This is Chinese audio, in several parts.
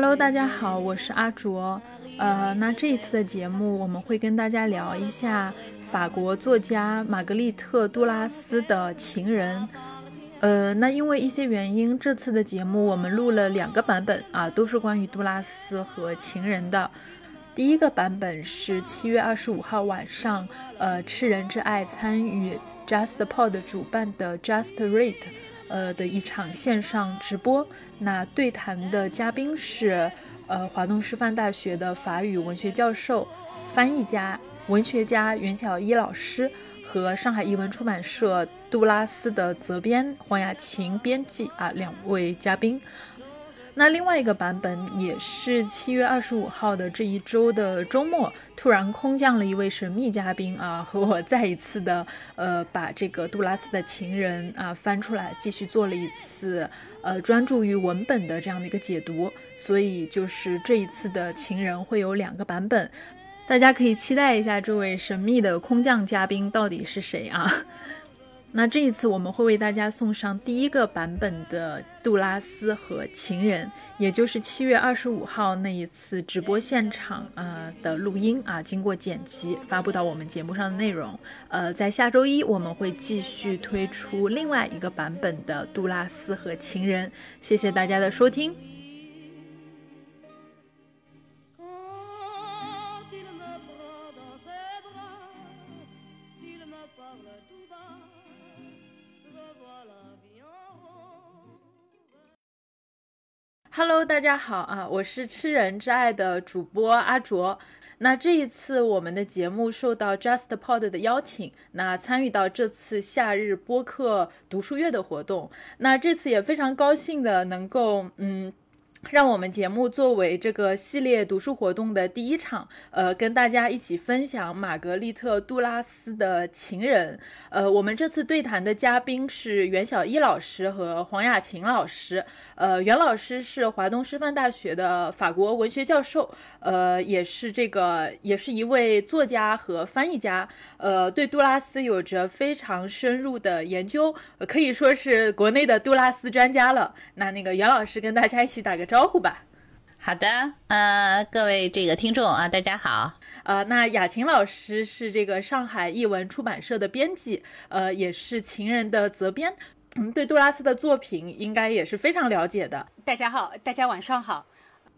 Hello，大家好，我是阿卓。呃，那这一次的节目，我们会跟大家聊一下法国作家玛格丽特·杜拉斯的《情人》。呃，那因为一些原因，这次的节目我们录了两个版本啊，都是关于杜拉斯和《情人》的。第一个版本是七月二十五号晚上，呃，痴人之爱参与 JustPod 主办的 Just Read，呃的一场线上直播。那对谈的嘉宾是，呃，华东师范大学的法语文学教授、翻译家、文学家袁小一老师和上海译文出版社杜拉斯的责编黄雅琴编辑啊两位嘉宾。那另外一个版本也是七月二十五号的这一周的周末，突然空降了一位神秘嘉宾啊，和我再一次的呃把这个杜拉斯的情人啊翻出来，继续做了一次呃专注于文本的这样的一个解读。所以就是这一次的情人会有两个版本，大家可以期待一下这位神秘的空降嘉宾到底是谁啊？那这一次我们会为大家送上第一个版本的杜拉斯和情人，也就是七月二十五号那一次直播现场呃的录音啊，经过剪辑发布到我们节目上的内容。呃，在下周一我们会继续推出另外一个版本的杜拉斯和情人。谢谢大家的收听。Hello，大家好啊，我是吃人之爱的主播阿卓。那这一次我们的节目受到 JustPod 的邀请，那参与到这次夏日播客读书月的活动。那这次也非常高兴的能够，嗯。让我们节目作为这个系列读书活动的第一场，呃，跟大家一起分享玛格丽特·杜拉斯的《情人》。呃，我们这次对谈的嘉宾是袁小一老师和黄雅琴老师。呃，袁老师是华东师范大学的法国文学教授，呃，也是这个，也是一位作家和翻译家。呃，对杜拉斯有着非常深入的研究，可以说是国内的杜拉斯专家了。那那个袁老师跟大家一起打个。招呼吧，好的，呃，各位这个听众啊，大家好，呃，那雅琴老师是这个上海译文出版社的编辑，呃，也是情人的责编，嗯，对杜拉斯的作品应该也是非常了解的。大家好，大家晚上好，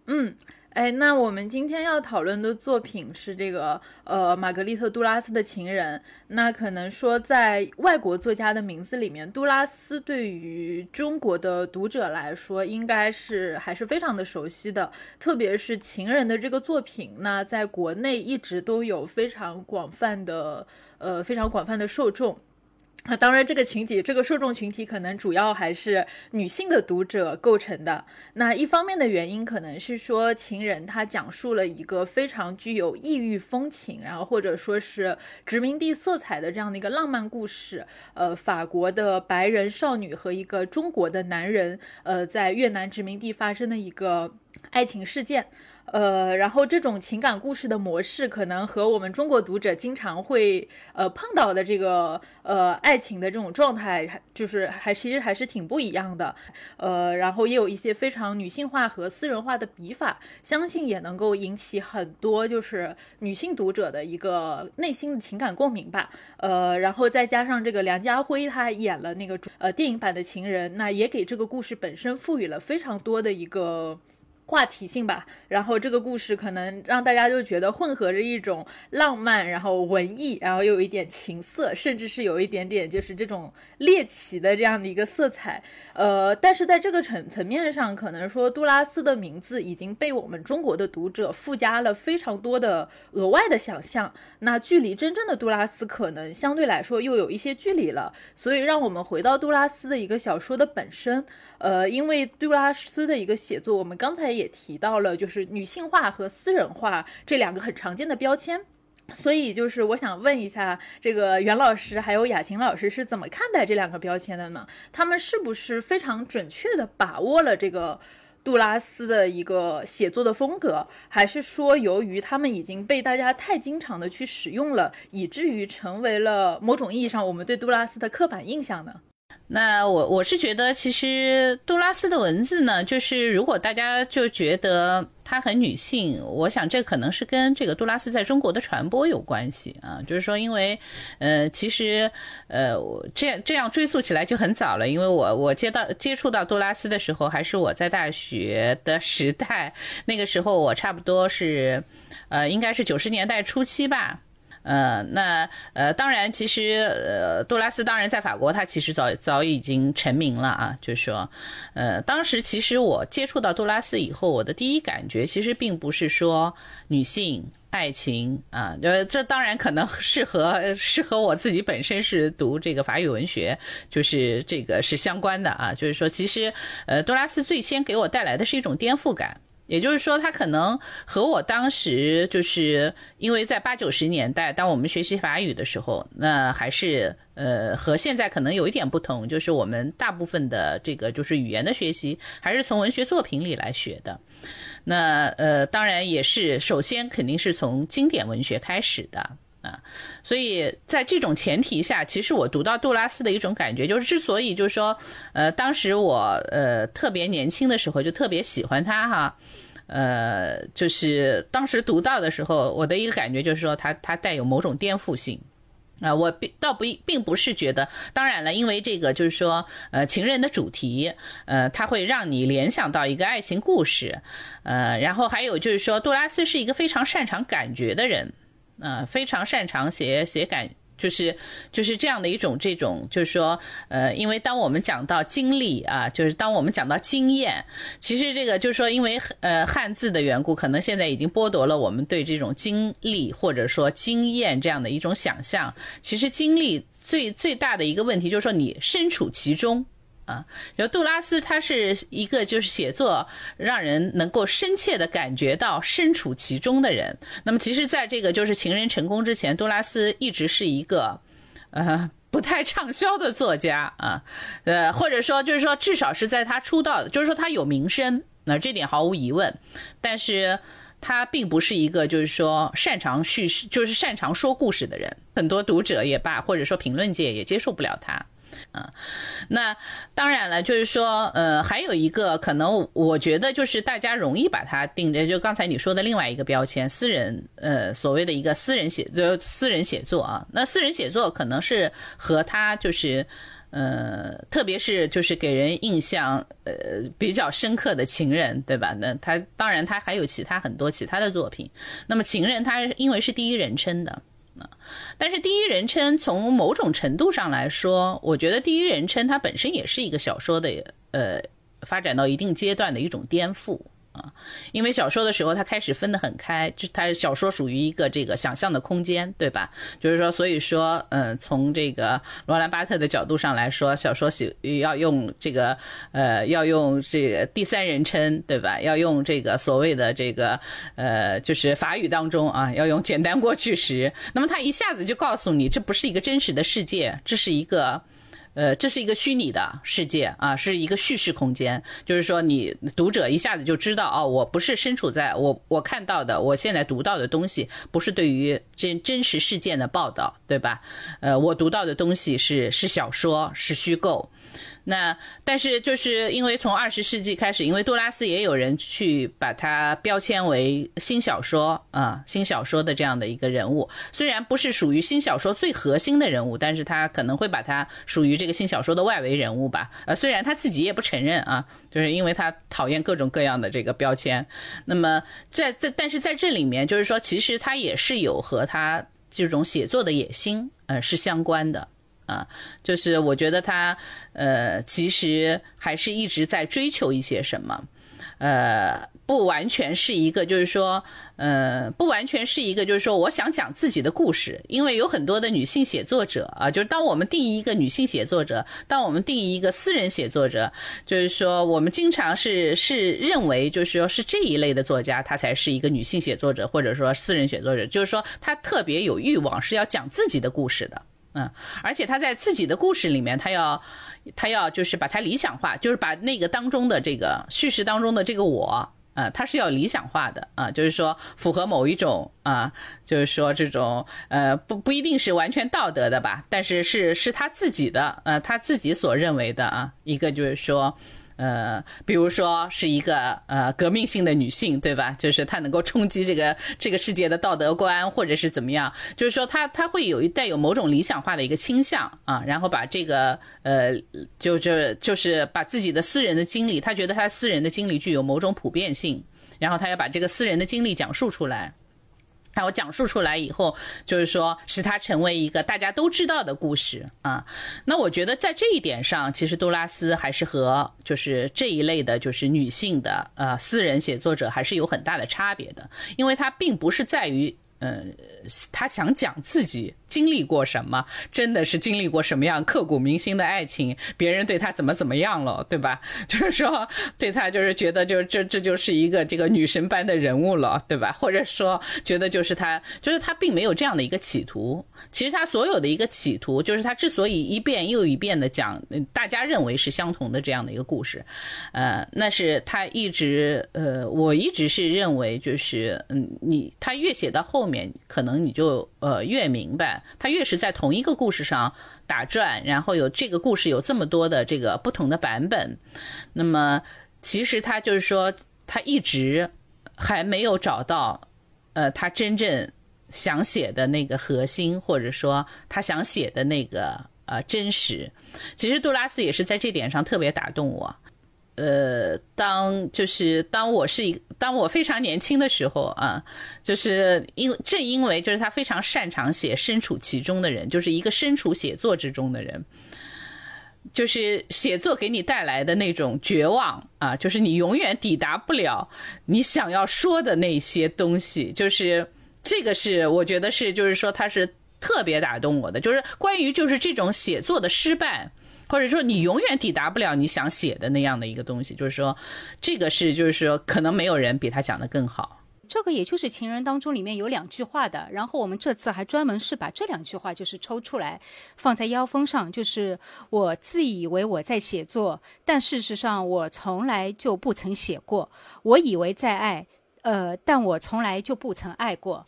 嗯。哎，那我们今天要讨论的作品是这个，呃，玛格丽特·杜拉斯的《情人》。那可能说，在外国作家的名字里面，杜拉斯对于中国的读者来说，应该是还是非常的熟悉的。特别是《情人》的这个作品，那在国内一直都有非常广泛的，呃，非常广泛的受众。那当然，这个群体，这个受众群体可能主要还是女性的读者构成的。那一方面的原因，可能是说《情人》它讲述了一个非常具有异域风情，然后或者说是殖民地色彩的这样的一个浪漫故事。呃，法国的白人少女和一个中国的男人，呃，在越南殖民地发生的一个爱情事件。呃，然后这种情感故事的模式，可能和我们中国读者经常会呃碰到的这个呃爱情的这种状态，就是还其实还是挺不一样的。呃，然后也有一些非常女性化和私人化的笔法，相信也能够引起很多就是女性读者的一个内心的情感共鸣吧。呃，然后再加上这个梁家辉他演了那个呃电影版的情人，那也给这个故事本身赋予了非常多的一个。话题性吧，然后这个故事可能让大家就觉得混合着一种浪漫，然后文艺，然后又有一点情色，甚至是有一点点就是这种猎奇的这样的一个色彩。呃，但是在这个层层面上，可能说杜拉斯的名字已经被我们中国的读者附加了非常多的额外的想象，那距离真正的杜拉斯可能相对来说又有一些距离了。所以让我们回到杜拉斯的一个小说的本身。呃，因为杜拉斯的一个写作，我们刚才也提到了，就是女性化和私人化这两个很常见的标签，所以就是我想问一下，这个袁老师还有雅琴老师是怎么看待这两个标签的呢？他们是不是非常准确的把握了这个杜拉斯的一个写作的风格，还是说由于他们已经被大家太经常的去使用了，以至于成为了某种意义上我们对杜拉斯的刻板印象呢？那我我是觉得，其实杜拉斯的文字呢，就是如果大家就觉得她很女性，我想这可能是跟这个杜拉斯在中国的传播有关系啊。就是说，因为呃，其实呃，这样这样追溯起来就很早了，因为我我接到接触到杜拉斯的时候，还是我在大学的时代，那个时候我差不多是呃，应该是九十年代初期吧。呃，那呃，当然，其实呃，杜拉斯当然在法国，他其实早早已经成名了啊。就是说，呃，当时其实我接触到杜拉斯以后，我的第一感觉其实并不是说女性爱情啊，呃，这当然可能是和是和我自己本身是读这个法语文学，就是这个是相关的啊。就是说，其实呃，杜拉斯最先给我带来的是一种颠覆感。也就是说，他可能和我当时就是因为在八九十年代，当我们学习法语的时候，那还是呃和现在可能有一点不同，就是我们大部分的这个就是语言的学习还是从文学作品里来学的。那呃，当然也是首先肯定是从经典文学开始的啊。所以在这种前提下，其实我读到杜拉斯的一种感觉，就是之所以就是说，呃，当时我呃特别年轻的时候就特别喜欢他哈。呃，就是当时读到的时候，我的一个感觉就是说，它它带有某种颠覆性啊。我并倒不并不是觉得，当然了，因为这个就是说，呃，情人的主题，呃，它会让你联想到一个爱情故事，呃，然后还有就是说，杜拉斯是一个非常擅长感觉的人，呃，非常擅长写写感。就是就是这样的一种这种，就是说，呃，因为当我们讲到经历啊，就是当我们讲到经验，其实这个就是说，因为呃汉字的缘故，可能现在已经剥夺了我们对这种经历或者说经验这样的一种想象。其实经历最最大的一个问题就是说，你身处其中。啊，就杜拉斯，他是一个就是写作让人能够深切的感觉到身处其中的人。那么，其实，在这个就是情人成功之前，杜拉斯一直是一个呃不太畅销的作家啊，呃，或者说就是说，至少是在他出道，就是说他有名声，那这点毫无疑问。但是，他并不是一个就是说擅长叙事，就是擅长说故事的人。很多读者也罢，或者说评论界也接受不了他。嗯，那当然了，就是说，呃，还有一个可能，我觉得就是大家容易把它定的，就刚才你说的另外一个标签，私人，呃，所谓的一个私人写，就私人写作啊。那私人写作可能是和他就是，呃，特别是就是给人印象，呃，比较深刻的情人，对吧？那他当然他还有其他很多其他的作品。那么情人他因为是第一人称的。但是第一人称从某种程度上来说，我觉得第一人称它本身也是一个小说的呃发展到一定阶段的一种颠覆。啊，因为小说的时候，他开始分得很开，就他小说属于一个这个想象的空间，对吧？就是说，所以说，嗯，从这个罗兰巴特的角度上来说，小说写要用这个，呃，要用这个第三人称，对吧？要用这个所谓的这个，呃，就是法语当中啊，要用简单过去时，那么他一下子就告诉你，这不是一个真实的世界，这是一个。呃，这是一个虚拟的世界啊，是一个叙事空间。就是说，你读者一下子就知道，哦，我不是身处在我我看到的，我现在读到的东西，不是对于真真实事件的报道，对吧？呃，我读到的东西是是小说，是虚构。那但是就是因为从二十世纪开始，因为杜拉斯也有人去把它标签为新小说啊，新小说的这样的一个人物，虽然不是属于新小说最核心的人物，但是他可能会把它属于这个新小说的外围人物吧。呃，虽然他自己也不承认啊，就是因为他讨厌各种各样的这个标签。那么在在但是在这里面，就是说其实他也是有和他这种写作的野心呃是相关的。啊，就是我觉得他，呃，其实还是一直在追求一些什么，呃，不完全是一个，就是说，呃，不完全是一个，就是说，我想讲自己的故事，因为有很多的女性写作者啊，就是当我们定义一个女性写作者，当我们定义一个私人写作者，就是说，我们经常是是认为，就是说是这一类的作家，她才是一个女性写作者，或者说私人写作者，就是说，她特别有欲望是要讲自己的故事的。嗯，而且他在自己的故事里面，他要，他要就是把它理想化，就是把那个当中的这个叙事当中的这个我，啊，他是要理想化的啊，就是说符合某一种啊，就是说这种呃不不一定是完全道德的吧，但是是是他自己的呃他自己所认为的啊，一个就是说。呃，比如说是一个呃革命性的女性，对吧？就是她能够冲击这个 这个世界的道德观，或者是怎么样？就是说她她会有一带有某种理想化的一个倾向啊，然后把这个呃，就就就是把自己的私人的经历，她觉得她私人的经历具有某种普遍性，然后她要把这个私人的经历讲述出来。那我讲述出来以后，就是说使它成为一个大家都知道的故事啊。那我觉得在这一点上，其实杜拉斯还是和就是这一类的，就是女性的呃私人写作者还是有很大的差别的，因为它并不是在于呃他想讲自己。经历过什么？真的是经历过什么样刻骨铭心的爱情？别人对他怎么怎么样了，对吧？就是说，对他就是觉得，就这这就是一个这个女神般的人物了，对吧？或者说，觉得就是他，就是他并没有这样的一个企图。其实他所有的一个企图，就是他之所以一遍又一遍的讲，大家认为是相同的这样的一个故事，呃，那是他一直，呃，我一直是认为，就是嗯，你他越写到后面，可能你就呃越明白。他越是在同一个故事上打转，然后有这个故事有这么多的这个不同的版本，那么其实他就是说，他一直还没有找到，呃，他真正想写的那个核心，或者说他想写的那个呃真实。其实杜拉斯也是在这点上特别打动我。呃，当就是当我是一当我非常年轻的时候啊，就是因正因为就是他非常擅长写身处其中的人，就是一个身处写作之中的人，就是写作给你带来的那种绝望啊，就是你永远抵达不了你想要说的那些东西，就是这个是我觉得是就是说他是特别打动我的，就是关于就是这种写作的失败。或者说你永远抵达不了你想写的那样的一个东西，就是说，这个是就是说可能没有人比他讲的更好。这个也就是《情人》当中里面有两句话的，然后我们这次还专门是把这两句话就是抽出来放在腰封上，就是我自以为我在写作，但事实上我从来就不曾写过。我以为在爱，呃，但我从来就不曾爱过。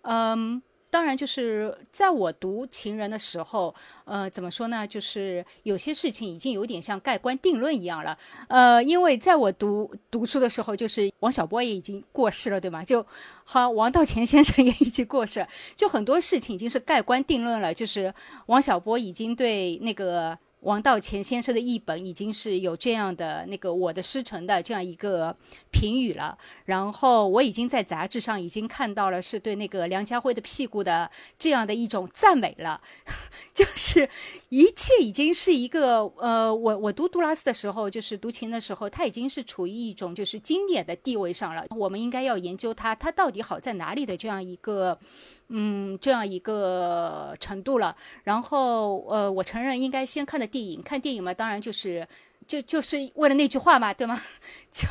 嗯。当然，就是在我读《情人》的时候，呃，怎么说呢？就是有些事情已经有点像盖棺定论一样了。呃，因为在我读读书的时候，就是王小波也已经过世了，对吗？就好，王道乾先生 也已经过世，就很多事情已经是盖棺定论了。就是王小波已经对那个。王道乾先生的译本已经是有这样的那个《我的师承》的这样一个评语了，然后我已经在杂志上已经看到了是对那个梁家辉的屁股的这样的一种赞美了，就是一切已经是一个呃，我我读杜拉斯的时候，就是读琴的时候，他已经是处于一种就是经典的地位上了，我们应该要研究他，他到底好在哪里的这样一个。嗯，这样一个程度了。然后，呃，我承认应该先看的电影，看电影嘛，当然就是。就就是为了那句话嘛，对吗？就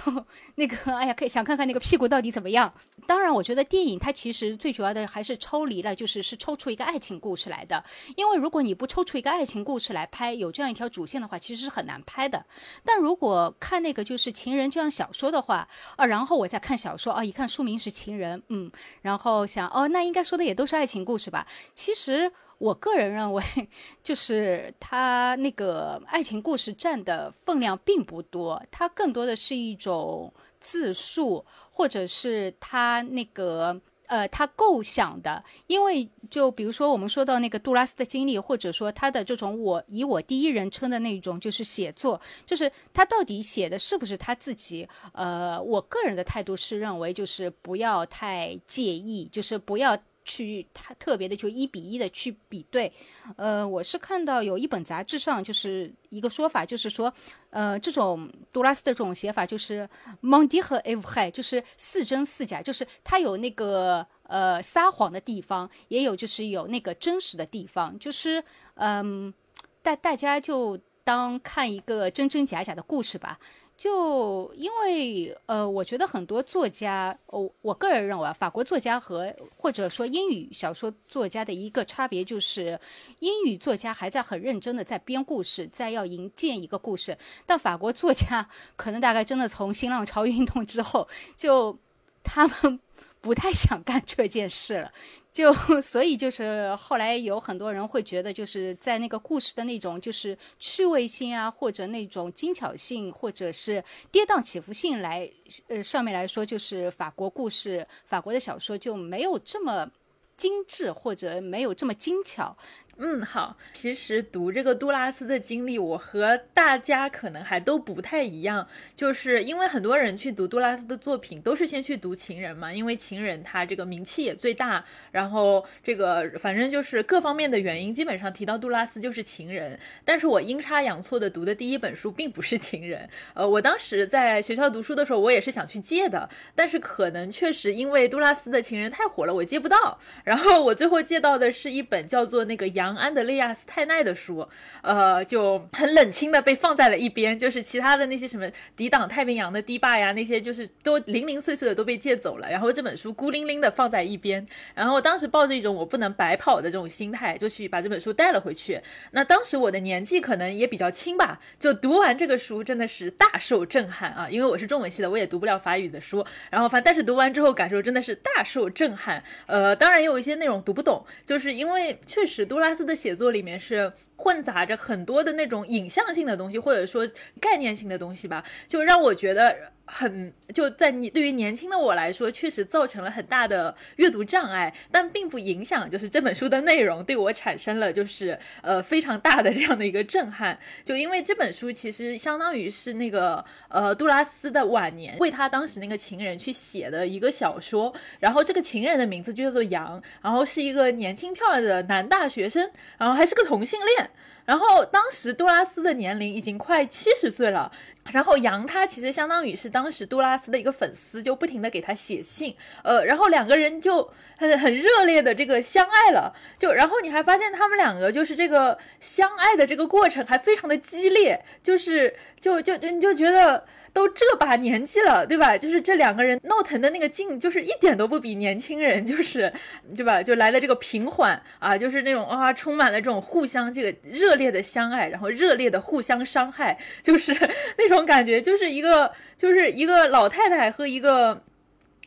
那个，哎呀，可以想看看那个屁股到底怎么样。当然，我觉得电影它其实最主要的还是抽离了，就是是抽出一个爱情故事来的。因为如果你不抽出一个爱情故事来拍，有这样一条主线的话，其实是很难拍的。但如果看那个就是情人这样小说的话，啊，然后我再看小说，啊，一看书名是情人，嗯，然后想，哦，那应该说的也都是爱情故事吧？其实。我个人认为，就是他那个爱情故事占的分量并不多，它更多的是一种自述，或者是他那个呃他构想的。因为就比如说我们说到那个杜拉斯的经历，或者说他的这种我以我第一人称的那种就是写作，就是他到底写的是不是他自己？呃，我个人的态度是认为就是不要太介意，就是不要。去他特别的就一比一的去比对，呃，我是看到有一本杂志上就是一个说法，就是说，呃，这种杜拉斯的这种写法就是蒙迪和埃夫海，就是似真似假，就是他有那个呃撒谎的地方，也有就是有那个真实的地方，就是嗯，大大家就当看一个真真假假的故事吧。就因为呃，我觉得很多作家，我我个人认为啊，法国作家和或者说英语小说作家的一个差别就是，英语作家还在很认真的在编故事，在要营建一个故事，但法国作家 可能大概真的从新浪潮运动之后，就他们不太想干这件事了。就 所以就是后来有很多人会觉得，就是在那个故事的那种就是趣味性啊，或者那种精巧性，或者是跌宕起伏性来呃上面来说，就是法国故事、法国的小说就没有这么精致，或者没有这么精巧。嗯，好。其实读这个杜拉斯的经历，我和大家可能还都不太一样，就是因为很多人去读杜拉斯的作品，都是先去读《情人》嘛，因为《情人》他这个名气也最大，然后这个反正就是各方面的原因，基本上提到杜拉斯就是《情人》。但是我阴差阳错的读的第一本书并不是《情人》，呃，我当时在学校读书的时候，我也是想去借的，但是可能确实因为杜拉斯的《情人》太火了，我借不到。然后我最后借到的是一本叫做那个杨安德烈亚斯泰奈的书，呃，就很冷清的被放在了一边，就是其他的那些什么抵挡太平洋的堤坝呀，那些就是都零零碎碎的都被借走了，然后这本书孤零零的放在一边，然后当时抱着一种我不能白跑的这种心态，就去把这本书带了回去。那当时我的年纪可能也比较轻吧，就读完这个书真的是大受震撼啊，因为我是中文系的，我也读不了法语的书，然后反但是读完之后感受真的是大受震撼，呃，当然也有一些内容读不懂，就是因为确实杜拉他。的写作里面是混杂着很多的那种影像性的东西，或者说概念性的东西吧，就让我觉得。很就在你对于年轻的我来说，确实造成了很大的阅读障碍，但并不影响就是这本书的内容对我产生了就是呃非常大的这样的一个震撼。就因为这本书其实相当于是那个呃杜拉斯的晚年为他当时那个情人去写的一个小说，然后这个情人的名字就叫做杨，然后是一个年轻漂亮的男大学生，然后还是个同性恋。然后当时杜拉斯的年龄已经快七十岁了，然后杨他其实相当于是当时杜拉斯的一个粉丝，就不停的给他写信，呃，然后两个人就很很热烈的这个相爱了，就然后你还发现他们两个就是这个相爱的这个过程还非常的激烈，就是就就就你就觉得。都这把年纪了，对吧？就是这两个人闹腾的那个劲，就是一点都不比年轻人，就是对吧？就来了这个平缓啊，就是那种啊，充满了这种互相这个热烈的相爱，然后热烈的互相伤害，就是 那种感觉，就是一个就是一个老太太和一个。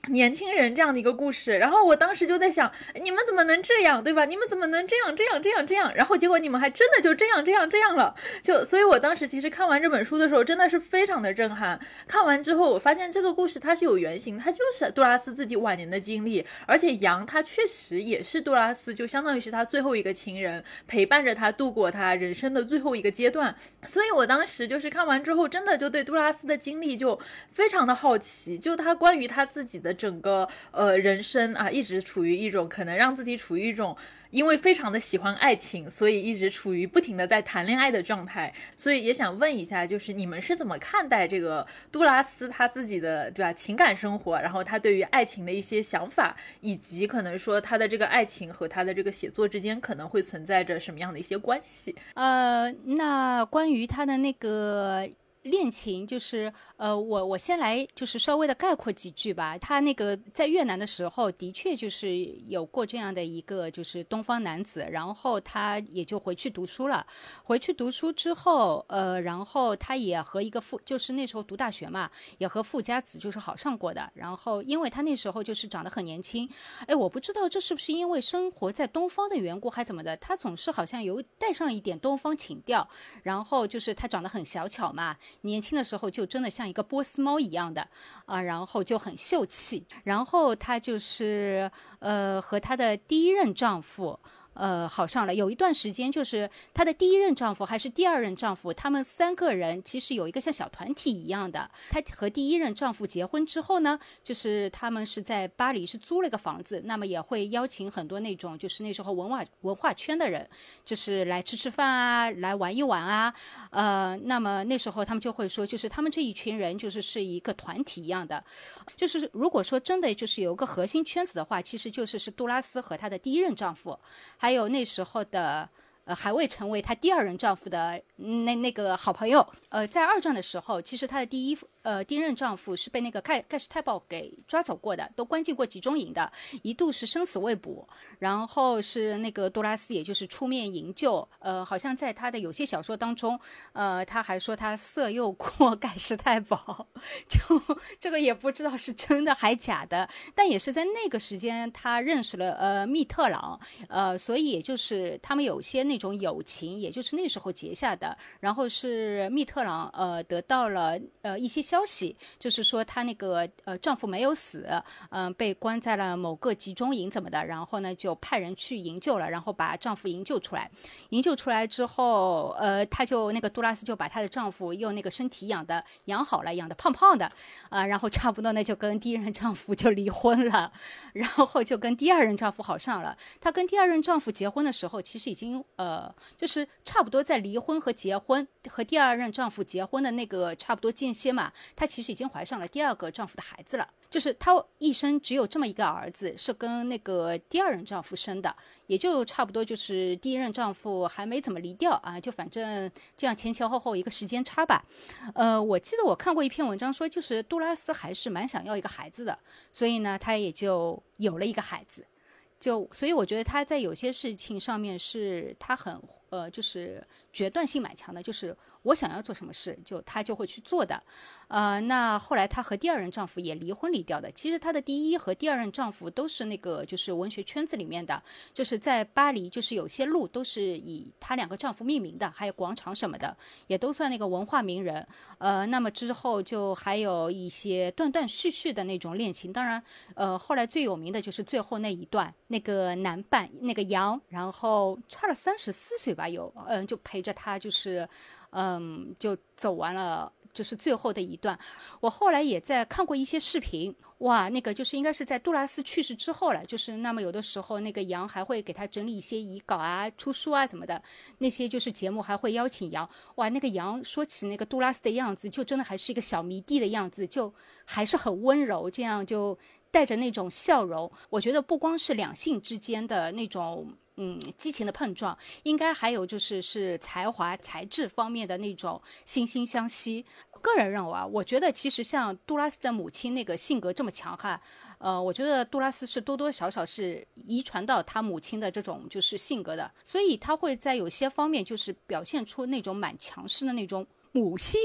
年轻人这样的一个故事，然后我当时就在想，你们怎么能这样，对吧？你们怎么能这样这样这样这样？然后结果你们还真的就这样这样这样了，就所以，我当时其实看完这本书的时候，真的是非常的震撼。看完之后，我发现这个故事它是有原型，它就是杜拉斯自己晚年的经历，而且杨他确实也是杜拉斯，就相当于是他最后一个情人，陪伴着他度过他人生的最后一个阶段。所以我当时就是看完之后，真的就对杜拉斯的经历就非常的好奇，就他关于他自己的。整个呃人生啊，一直处于一种可能让自己处于一种，因为非常的喜欢爱情，所以一直处于不停的在谈恋爱的状态。所以也想问一下，就是你们是怎么看待这个杜拉斯他自己的对吧情感生活，然后他对于爱情的一些想法，以及可能说他的这个爱情和他的这个写作之间可能会存在着什么样的一些关系？呃，那关于他的那个。恋情就是，呃，我我先来就是稍微的概括几句吧。他那个在越南的时候，的确就是有过这样的一个就是东方男子，然后他也就回去读书了。回去读书之后，呃，然后他也和一个富，就是那时候读大学嘛，也和富家子就是好上过的。然后因为他那时候就是长得很年轻，哎，我不知道这是不是因为生活在东方的缘故还怎么的，他总是好像有带上一点东方情调。然后就是他长得很小巧嘛。年轻的时候就真的像一个波斯猫一样的啊，然后就很秀气。然后她就是呃和她的第一任丈夫。呃，好上了。有一段时间，就是她的第一任丈夫还是第二任丈夫，他们三个人其实有一个像小团体一样的。她和第一任丈夫结婚之后呢，就是他们是在巴黎是租了个房子，那么也会邀请很多那种就是那时候文化文化圈的人，就是来吃吃饭啊，来玩一玩啊。呃，那么那时候他们就会说，就是他们这一群人就是是一个团体一样的。就是如果说真的就是有个核心圈子的话，其实就是是杜拉斯和她的第一任丈夫。还有那时候的，呃，还未成为她第二任丈夫的那那个好朋友。呃，在二战的时候，其实她的第一呃第一任丈夫是被那个盖盖世太保给抓走过的，都关进过集中营的，一度是生死未卜。然后是那个杜拉斯，也就是出面营救。呃，好像在他的有些小说当中，呃，他还说他色诱过 盖世太保，就这个也不知道是真的还假的。但也是在那个时间，他认识了呃密特朗，呃，所以也就是他们有些那种友情，也就是那时候结下的。然后是密特朗呃得到了呃一些消息，就是说她那个呃丈夫没有死，嗯，被关在了某个集中营怎么的，然后呢就。派人去营救了，然后把丈夫营救出来。营救出来之后，呃，她就那个杜拉斯就把她的丈夫用那个身体养的养好了，养的胖胖的，啊，然后差不多呢就跟第一任丈夫就离婚了，然后就跟第二任丈夫好上了。她跟第二任丈夫结婚的时候，其实已经，呃就是差不多在离婚和结婚和第二任丈夫结婚的那个差不多间歇嘛，她其实已经怀上了第二个丈夫的孩子了。就是她一生只有这么一个儿子，是跟那个第二任丈夫生的，也就差不多就是第一任丈夫还没怎么离掉啊，就反正这样前前后后一个时间差吧。呃，我记得我看过一篇文章说，就是杜拉斯还是蛮想要一个孩子的，所以呢，她也就有了一个孩子。就所以我觉得他在有些事情上面是他很呃，就是决断性蛮强的，就是。我想要做什么事，就她就会去做的，呃，那后来她和第二任丈夫也离婚离掉的。其实她的第一和第二任丈夫都是那个就是文学圈子里面的，就是在巴黎，就是有些路都是以她两个丈夫命名的，还有广场什么的，也都算那个文化名人。呃，那么之后就还有一些断断续续的那种恋情。当然，呃，后来最有名的就是最后那一段，那个男伴那个杨，然后差了三十四岁吧，有，嗯，就陪着她就是。嗯，就走完了，就是最后的一段。我后来也在看过一些视频，哇，那个就是应该是在杜拉斯去世之后了。就是那么有的时候，那个杨还会给他整理一些遗稿啊、出书啊怎么的。那些就是节目还会邀请杨，哇，那个杨说起那个杜拉斯的样子，就真的还是一个小迷弟的样子，就还是很温柔，这样就带着那种笑容。我觉得不光是两性之间的那种。嗯，激情的碰撞，应该还有就是是才华、才智方面的那种惺惺相惜。个人认为啊，我觉得其实像杜拉斯的母亲那个性格这么强悍，呃，我觉得杜拉斯是多多少少是遗传到他母亲的这种就是性格的，所以他会在有些方面就是表现出那种蛮强势的那种。母性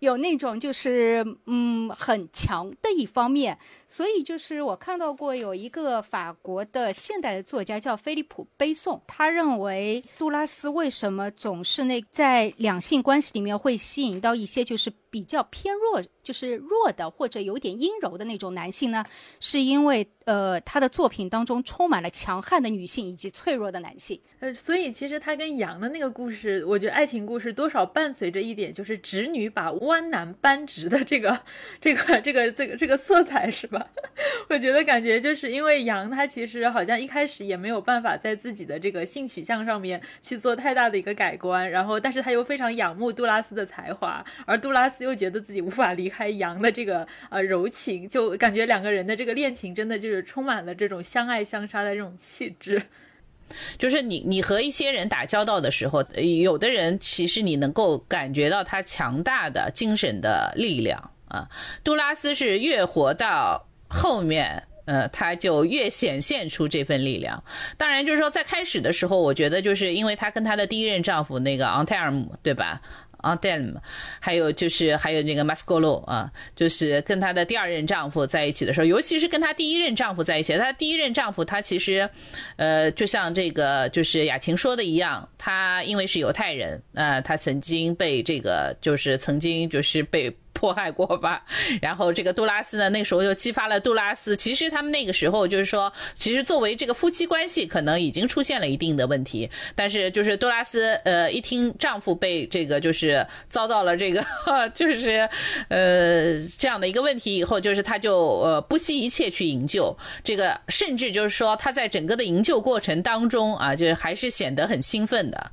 有那种就是嗯很强的一方面，所以就是我看到过有一个法国的现代的作家叫菲利普·贝颂，他认为杜拉斯为什么总是那在两性关系里面会吸引到一些就是比较偏弱。就是弱的或者有点阴柔的那种男性呢，是因为呃他的作品当中充满了强悍的女性以及脆弱的男性。呃，所以其实他跟杨的那个故事，我觉得爱情故事多少伴随着一点就是直女把弯男扳直的这个 这个这个这个这个色彩是吧？我觉得感觉就是因为杨他其实好像一开始也没有办法在自己的这个性取向上面去做太大的一个改观，然后但是他又非常仰慕杜拉斯的才华，而杜拉斯又觉得自己无法离。开杨的这个呃柔情，就感觉两个人的这个恋情真的就充满了这种相爱相杀的这种气质。就是你你和一些人打交道的时候，有的人其实你能够感觉到他强大的精神的力量啊。杜拉斯是越活到后面，呃，他就越显现出这份力量。当然，就是说在开始的时候，我觉得就是因为她跟她的第一任丈夫那个昂泰尔姆，对吧？啊 d e m 还有就是还有那个 Mascolo 啊，就是跟她的第二任丈夫在一起的时候，尤其是跟她第一任丈夫在一起，她第一任丈夫他其实，呃，就像这个就是雅琴说的一样，他因为是犹太人，啊，他曾经被这个就是曾经就是被。迫害过吧，然后这个杜拉斯呢，那时候又激发了杜拉斯。其实他们那个时候就是说，其实作为这个夫妻关系，可能已经出现了一定的问题。但是就是杜拉斯，呃，一听丈夫被这个就是遭到了这个 就是呃这样的一个问题以后，就是他就呃不惜一切去营救这个，甚至就是说他在整个的营救过程当中啊，就是还是显得很兴奋的。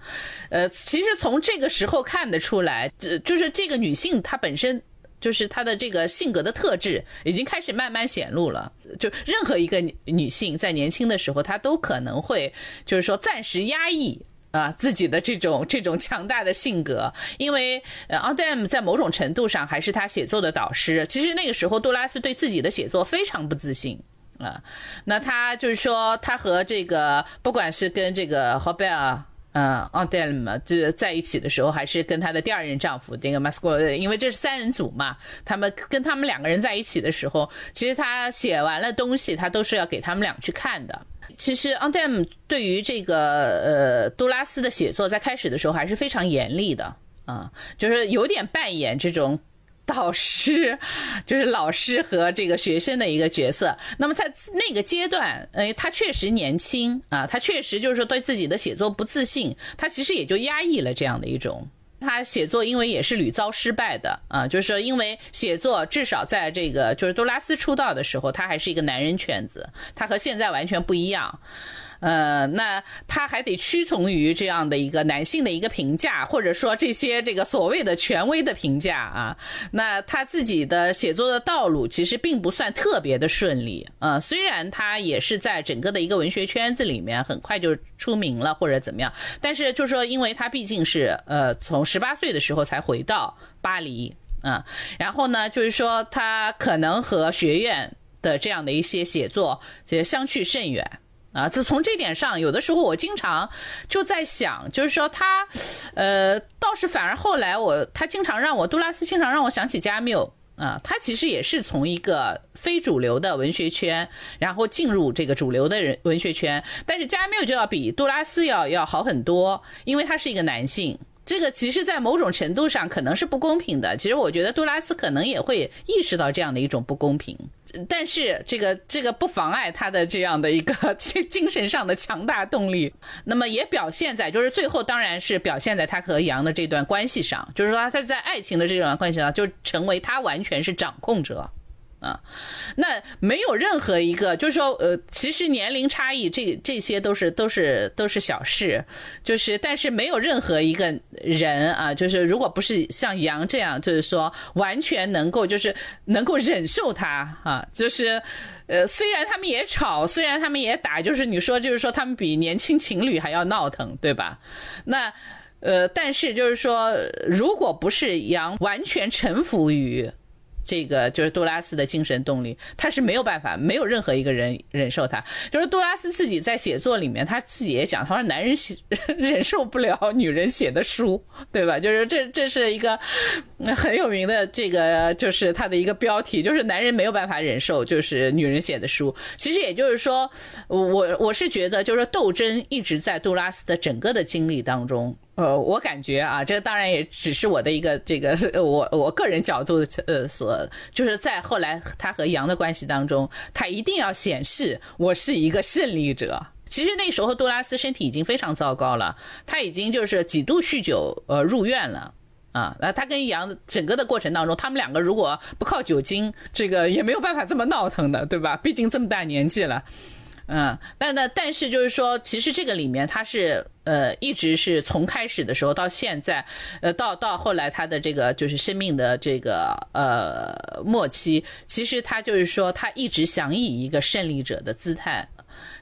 呃，其实从这个时候看得出来，这就是这个女性她本身。就是她的这个性格的特质已经开始慢慢显露了。就任何一个女性在年轻的时候，她都可能会，就是说暂时压抑啊，自己的这种这种强大的性格，因为呃，奥黛姆在某种程度上还是他写作的导师。其实那个时候，杜拉斯对自己的写作非常不自信啊。那他就是说，他和这个不管是跟这个霍贝尔，嗯，奥黛姆这在一起的时候，还是跟她的第二任丈夫这个马斯克，因为这是三人组嘛，他们跟他们两个人在一起的时候，其实他写完了东西，他都是要给他们俩去看的。其实 o n d e m 对于这个呃杜拉斯的写作，在开始的时候还是非常严厉的啊，就是有点扮演这种导师，就是老师和这个学生的一个角色。那么在那个阶段，呃，他确实年轻啊，他确实就是说对自己的写作不自信，他其实也就压抑了这样的一种。他写作因为也是屡遭失败的啊，就是说因为写作至少在这个就是多拉斯出道的时候，他还是一个男人圈子，他和现在完全不一样。呃，那他还得屈从于这样的一个男性的一个评价，或者说这些这个所谓的权威的评价啊。那他自己的写作的道路其实并不算特别的顺利啊。虽然他也是在整个的一个文学圈子里面很快就出名了或者怎么样，但是就是说，因为他毕竟是呃从十八岁的时候才回到巴黎啊，然后呢，就是说他可能和学院的这样的一些写作也相去甚远。啊，自从这点上，有的时候我经常就在想，就是说他，呃，倒是反而后来我他经常让我杜拉斯经常让我想起加缪啊，他其实也是从一个非主流的文学圈，然后进入这个主流的人文学圈，但是加缪就要比杜拉斯要要好很多，因为他是一个男性，这个其实在某种程度上可能是不公平的。其实我觉得杜拉斯可能也会意识到这样的一种不公平。但是这个这个不妨碍他的这样的一个 精精神上的强大动力，那么也表现在就是最后当然是表现在他和杨的这段关系上，就是说他在爱情的这段关系上就成为他完全是掌控者。啊，那没有任何一个，就是说，呃，其实年龄差异，这这些都是都是都是小事，就是，但是没有任何一个人啊，就是如果不是像杨这样，就是说完全能够，就是能够忍受他啊，就是，呃，虽然他们也吵，虽然他们也打，就是你说，就是说他们比年轻情侣还要闹腾，对吧？那，呃，但是就是说，如果不是杨完全臣服于。这个就是杜拉斯的精神动力，他是没有办法，没有任何一个人忍受他。就是杜拉斯自己在写作里面，他自己也讲，他说男人写 忍受不了女人写的书，对吧？就是这这是一个很有名的这个，就是他的一个标题，就是男人没有办法忍受就是女人写的书。其实也就是说，我我是觉得，就是斗争一直在杜拉斯的整个的经历当中。呃，我感觉啊，这当然也只是我的一个这个我我个人角度呃所，就是在后来他和杨的关系当中，他一定要显示我是一个胜利者。其实那时候杜拉斯身体已经非常糟糕了，他已经就是几度酗酒呃入院了啊。那他跟杨整个的过程当中，他们两个如果不靠酒精，这个也没有办法这么闹腾的，对吧？毕竟这么大年纪了。嗯，但那但是就是说，其实这个里面他是呃，一直是从开始的时候到现在，呃，到到后来他的这个就是生命的这个呃末期，其实他就是说他一直想以一个胜利者的姿态，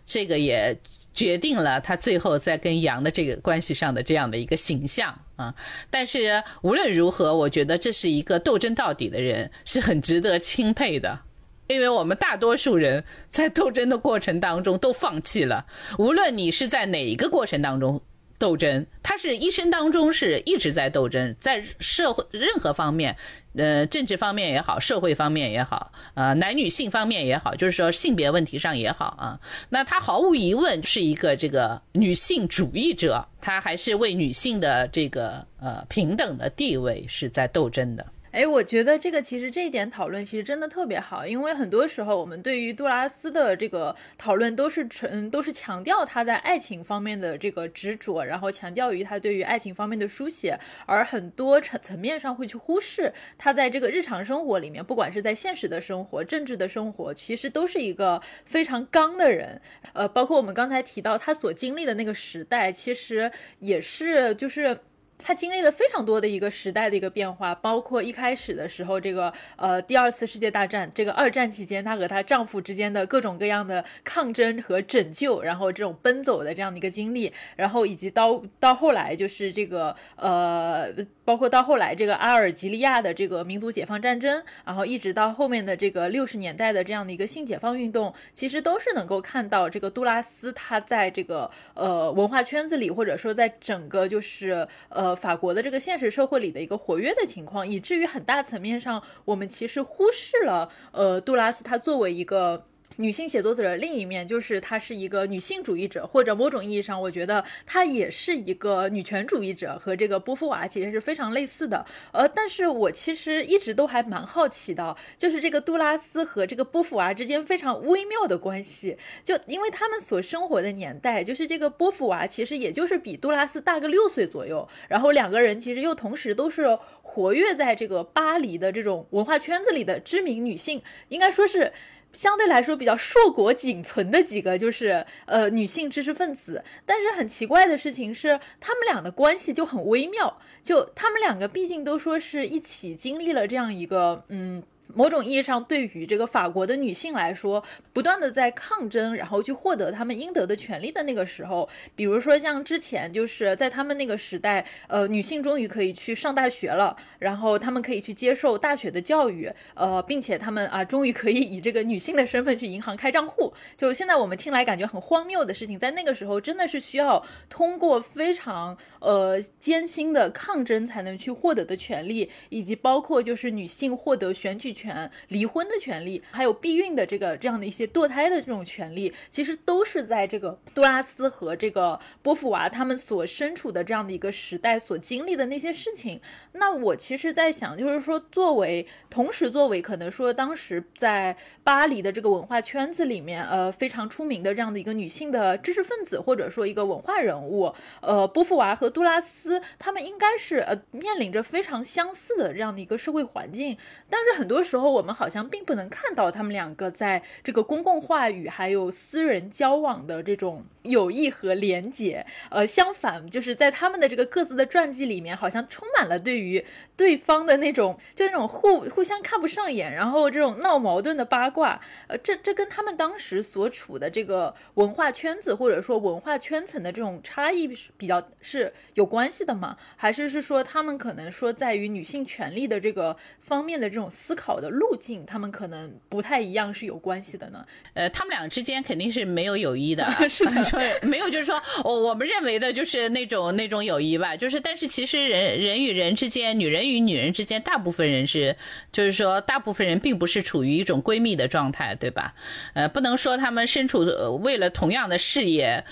这个也决定了他最后在跟羊的这个关系上的这样的一个形象啊。但是无论如何，我觉得这是一个斗争到底的人，是很值得钦佩的。因为我们大多数人在斗争的过程当中都放弃了，无论你是在哪一个过程当中斗争，他是一生当中是一直在斗争，在社会任何方面，呃，政治方面也好，社会方面也好，呃，男女性方面也好，就是说性别问题上也好啊，那他毫无疑问是一个这个女性主义者，他还是为女性的这个呃平等的地位是在斗争的。哎，我觉得这个其实这一点讨论其实真的特别好，因为很多时候我们对于杜拉斯的这个讨论都是成都是强调他在爱情方面的这个执着，然后强调于他对于爱情方面的书写，而很多层层面上会去忽视他在这个日常生活里面，不管是在现实的生活、政治的生活，其实都是一个非常刚的人。呃，包括我们刚才提到他所经历的那个时代，其实也是就是。她经历了非常多的一个时代的一个变化，包括一开始的时候，这个呃第二次世界大战，这个二战期间，她和她丈夫之间的各种各样的抗争和拯救，然后这种奔走的这样的一个经历，然后以及到到后来就是这个呃，包括到后来这个阿尔及利亚的这个民族解放战争，然后一直到后面的这个六十年代的这样的一个性解放运动，其实都是能够看到这个杜拉斯他在这个呃文化圈子里，或者说在整个就是呃。法国的这个现实社会里的一个活跃的情况，以至于很大层面上，我们其实忽视了，呃，杜拉斯他作为一个。女性写作者的另一面就是她是一个女性主义者，或者某种意义上，我觉得她也是一个女权主义者，和这个波伏娃其实是非常类似的。呃，但是我其实一直都还蛮好奇的，就是这个杜拉斯和这个波伏娃之间非常微妙的关系，就因为他们所生活的年代，就是这个波伏娃其实也就是比杜拉斯大个六岁左右，然后两个人其实又同时都是活跃在这个巴黎的这种文化圈子里的知名女性，应该说是。相对来说比较硕果仅存的几个就是呃女性知识分子，但是很奇怪的事情是，他们俩的关系就很微妙，就他们两个毕竟都说是一起经历了这样一个嗯。某种意义上，对于这个法国的女性来说，不断的在抗争，然后去获得她们应得的权利的那个时候，比如说像之前就是在他们那个时代，呃，女性终于可以去上大学了，然后她们可以去接受大学的教育，呃，并且她们啊，终于可以以这个女性的身份去银行开账户。就现在我们听来感觉很荒谬的事情，在那个时候真的是需要通过非常呃艰辛的抗争才能去获得的权利，以及包括就是女性获得选举。权离婚的权利，还有避孕的这个这样的一些堕胎的这种权利，其实都是在这个杜拉斯和这个波伏娃他们所身处的这样的一个时代所经历的那些事情。那我其实，在想，就是说，作为同时作为可能说当时在巴黎的这个文化圈子里面，呃，非常出名的这样的一个女性的知识分子，或者说一个文化人物，呃，波伏娃和杜拉斯他们应该是呃面临着非常相似的这样的一个社会环境，但是很多。时候，我们好像并不能看到他们两个在这个公共话语还有私人交往的这种友谊和连结。呃，相反，就是在他们的这个各自的传记里面，好像充满了对于对方的那种，就那种互互相看不上眼，然后这种闹矛盾的八卦。呃，这这跟他们当时所处的这个文化圈子或者说文化圈层的这种差异是比较是有关系的吗？还是是说他们可能说在于女性权利的这个方面的这种思考？的路径，他们可能不太一样，是有关系的呢。呃，他们俩之间肯定是没有友谊的，是的，没有，就是说，我我们认为的就是那种那种友谊吧。就是，但是其实人人与人之间，女人与女人之间，大部分人是，就是说，大部分人并不是处于一种闺蜜的状态，对吧？呃，不能说他们身处为了同样的事业，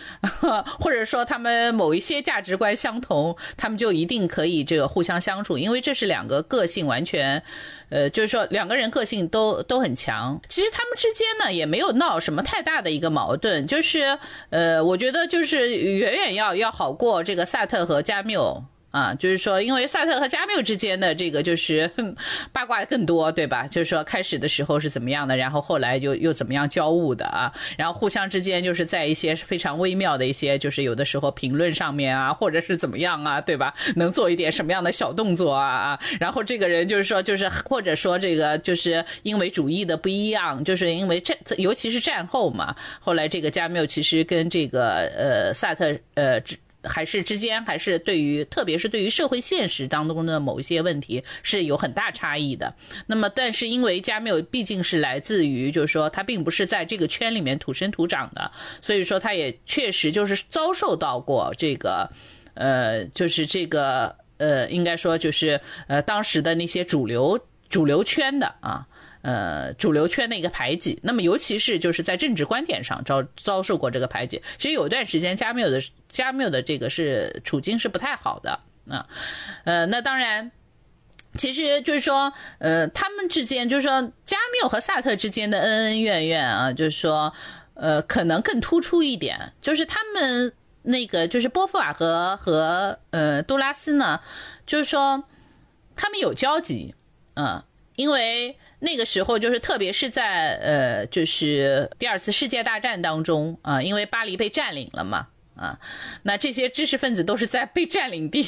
或者说他们某一些价值观相同，他们就一定可以这个互相相处，因为这是两个个性完全。呃，就是说两个人个性都都很强，其实他们之间呢也没有闹什么太大的一个矛盾，就是呃，我觉得就是远远要要好过这个萨特和加缪。啊，就是说，因为萨特和加缪之间的这个就是八卦更多，对吧？就是说，开始的时候是怎么样的，然后后来就又怎么样交恶的啊？然后互相之间就是在一些非常微妙的一些，就是有的时候评论上面啊，或者是怎么样啊，对吧？能做一点什么样的小动作啊啊？然后这个人就是说，就是或者说这个就是因为主义的不一样，就是因为战，尤其是战后嘛，后来这个加缪其实跟这个呃萨特呃。还是之间，还是对于，特别是对于社会现实当中的某一些问题是有很大差异的。那么，但是因为加缪毕竟是来自于，就是说他并不是在这个圈里面土生土长的，所以说他也确实就是遭受到过这个，呃，就是这个，呃，应该说就是呃，当时的那些主流主流圈的啊。呃，主流圈的一个排挤，那么尤其是就是在政治观点上遭遭受过这个排挤。其实有一段时间，加缪的加缪的这个是处境是不太好的啊。呃，那当然，其实就是说，呃，他们之间就是说，加缪和萨特之间的恩恩怨怨啊，就是说，呃，可能更突出一点，就是他们那个就是波伏娃和和呃杜拉斯呢，就是说他们有交集，嗯，因为。那个时候就是，特别是在呃，就是第二次世界大战当中啊，因为巴黎被占领了嘛，啊，那这些知识分子都是在被占领地，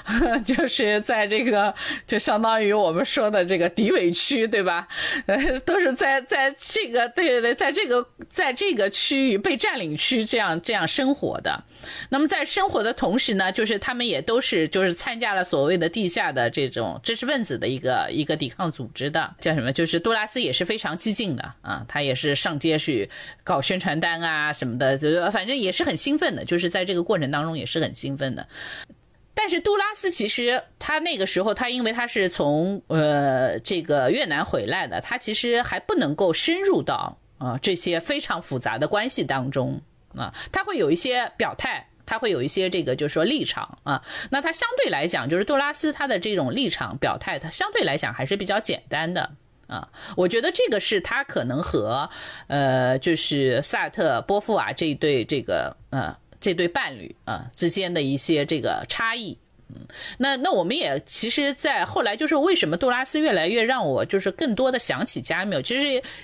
就是在这个就相当于我们说的这个敌伪区，对吧？呃，都是在在这个对对对，在这个在这个区域被占领区这样这样生活的。那么在生活的同时呢，就是他们也都是就是参加了所谓的地下的这种知识分子的一个一个抵抗组织的，叫什么？就是杜拉斯也是非常激进的啊，他也是上街去搞宣传单啊什么的，就反正也是很兴奋的。就是在这个过程当中也是很兴奋的，但是杜拉斯其实他那个时候他因为他是从呃这个越南回来的，他其实还不能够深入到啊这些非常复杂的关系当中啊，他会有一些表态，他会有一些这个就是说立场啊，那他相对来讲就是杜拉斯他的这种立场表态，他相对来讲还是比较简单的啊，我觉得这个是他可能和呃就是萨特波夫瓦这一对这个呃。这对伴侣啊之间的一些这个差异，嗯，那那我们也其实，在后来就是为什么杜拉斯越来越让我就是更多的想起加缪，其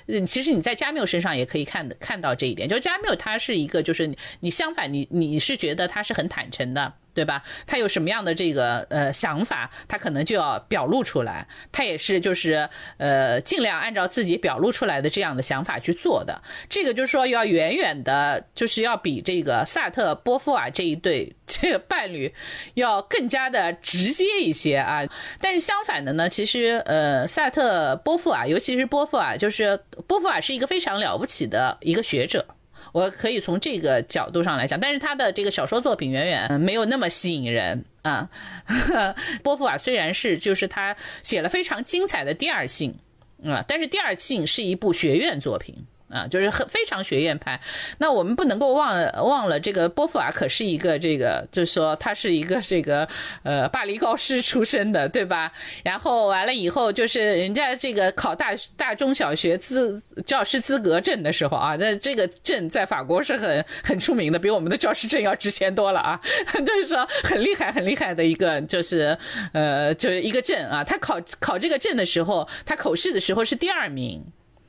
实，其实你在加缪身上也可以看看到这一点，就是加缪他是一个就是你相反你你是觉得他是很坦诚的。对吧？他有什么样的这个呃想法，他可能就要表露出来。他也是就是呃尽量按照自己表露出来的这样的想法去做的。这个就是说要远远的，就是要比这个萨特波伏娃这一对这个伴侣要更加的直接一些啊。但是相反的呢，其实呃萨特波伏娃，尤其是波伏娃，就是波伏娃是一个非常了不起的一个学者。我可以从这个角度上来讲，但是他的这个小说作品远远没有那么吸引人啊。波伏娃虽然是就是他写了非常精彩的《第二性》啊，但是《第二性》是一部学院作品。啊，就是很非常学院派。那我们不能够忘忘了这个波伏娃可是一个这个，就是说他是一个这个呃巴黎高师出身的，对吧？然后完了以后，就是人家这个考大大中小学资教师资格证的时候啊，那这个证在法国是很很出名的，比我们的教师证要值钱多了啊。就是说很厉害很厉害的一个，就是呃就是一个证啊。他考考这个证的时候，他口试的时候是第二名。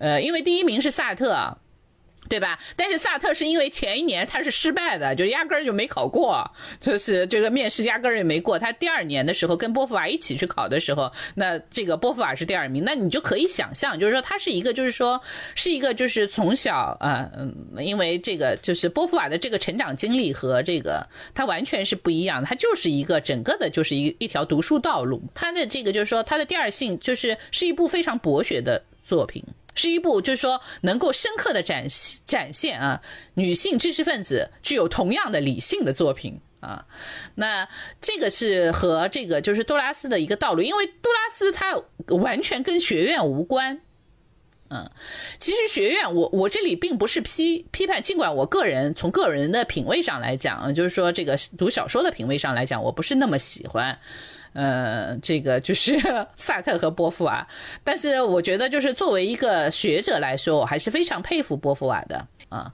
呃，因为第一名是萨特，对吧？但是萨特是因为前一年他是失败的，就压根儿就没考过，就是这个面试压根儿也没过。他第二年的时候跟波伏娃一起去考的时候，那这个波伏娃是第二名，那你就可以想象，就是说他是一个，就是说是一个，就是从小啊，嗯，因为这个就是波伏娃的这个成长经历和这个他完全是不一样的，他就是一个整个的就是一一条读书道路。他的这个就是说他的第二性就是是一部非常博学的作品。是一部就是说能够深刻的展展现啊女性知识分子具有同样的理性的作品啊，那这个是和这个就是杜拉斯的一个道路，因为杜拉斯他完全跟学院无关，嗯，其实学院我我这里并不是批批判，尽管我个人从个人的品味上来讲，就是说这个读小说的品味上来讲，我不是那么喜欢。呃，这个就是 萨特和波伏娃，但是我觉得就是作为一个学者来说，我还是非常佩服波伏娃的啊。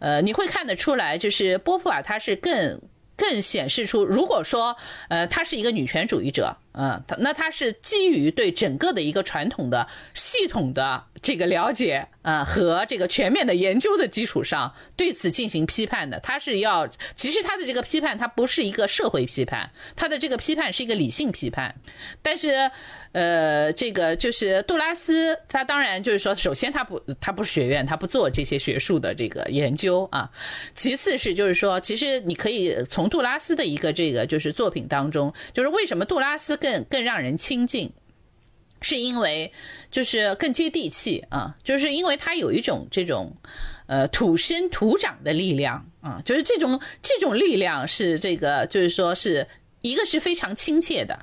呃，你会看得出来，就是波伏娃他是更更显示出，如果说呃她是一个女权主义者，嗯，那她是基于对整个的一个传统的系统的。这个了解嗯和这个全面的研究的基础上，对此进行批判的，她是要其实她的这个批判，她不是一个社会批判，她的这个批判是一个理性批判。但是，呃，这个就是杜拉斯，他当然就是说，首先他不他不是学院，他不做这些学术的这个研究啊。其次是就是说，其实你可以从杜拉斯的一个这个就是作品当中，就是为什么杜拉斯更更让人亲近。是因为就是更接地气啊，就是因为他有一种这种，呃土生土长的力量啊，就是这种这种力量是这个就是说是一个是非常亲切的，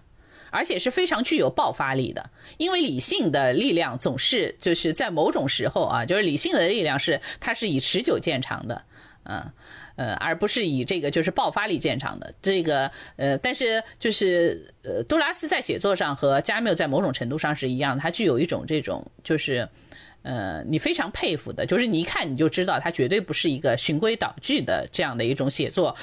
而且是非常具有爆发力的。因为理性的力量总是就是在某种时候啊，就是理性的力量是它是以持久见长的，嗯。呃，而不是以这个就是爆发力见长的这个呃，但是就是呃，杜拉斯在写作上和加缪在某种程度上是一样，他具有一种这种就是呃，你非常佩服的，就是你一看你就知道他绝对不是一个循规蹈矩的这样的一种写作，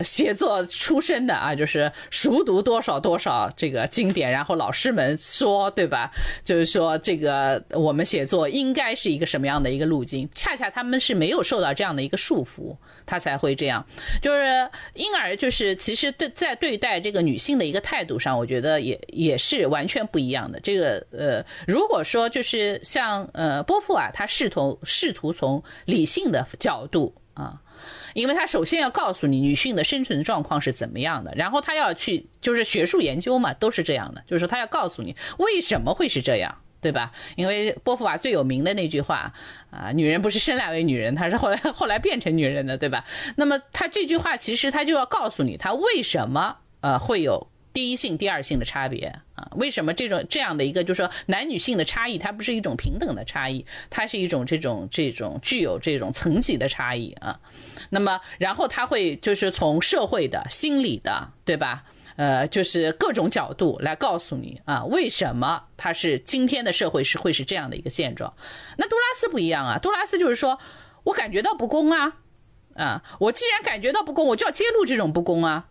写作出身的啊，就是熟读多少多少这个经典，然后老师们说对吧？就是说这个我们写作应该是一个什么样的一个路径？恰恰他们是没有受到这样的一个束缚，他才会这样。就是因而就是其实对在对待这个女性的一个态度上，我觉得也也是完全不一样的。这个呃，如果说就是像呃。呃，波伏娃他试图试图从理性的角度啊，因为他首先要告诉你女性的生存状况是怎么样的，然后他要去就是学术研究嘛，都是这样的，就是说他要告诉你为什么会是这样，对吧？因为波伏娃最有名的那句话啊，女人不是生来为女人，她是后来 后来变成女人的，对吧？那么他这句话其实他就要告诉你，他为什么呃会有。第一性、第二性的差别啊？为什么这种这样的一个，就是说男女性的差异，它不是一种平等的差异，它是一种这种这种具有这种层级的差异啊？那么，然后他会就是从社会的、心理的，对吧？呃，就是各种角度来告诉你啊，为什么他是今天的社会是会是这样的一个现状？那杜拉斯不一样啊，杜拉斯就是说我感觉到不公啊，啊，我既然感觉到不公，我就要揭露这种不公啊。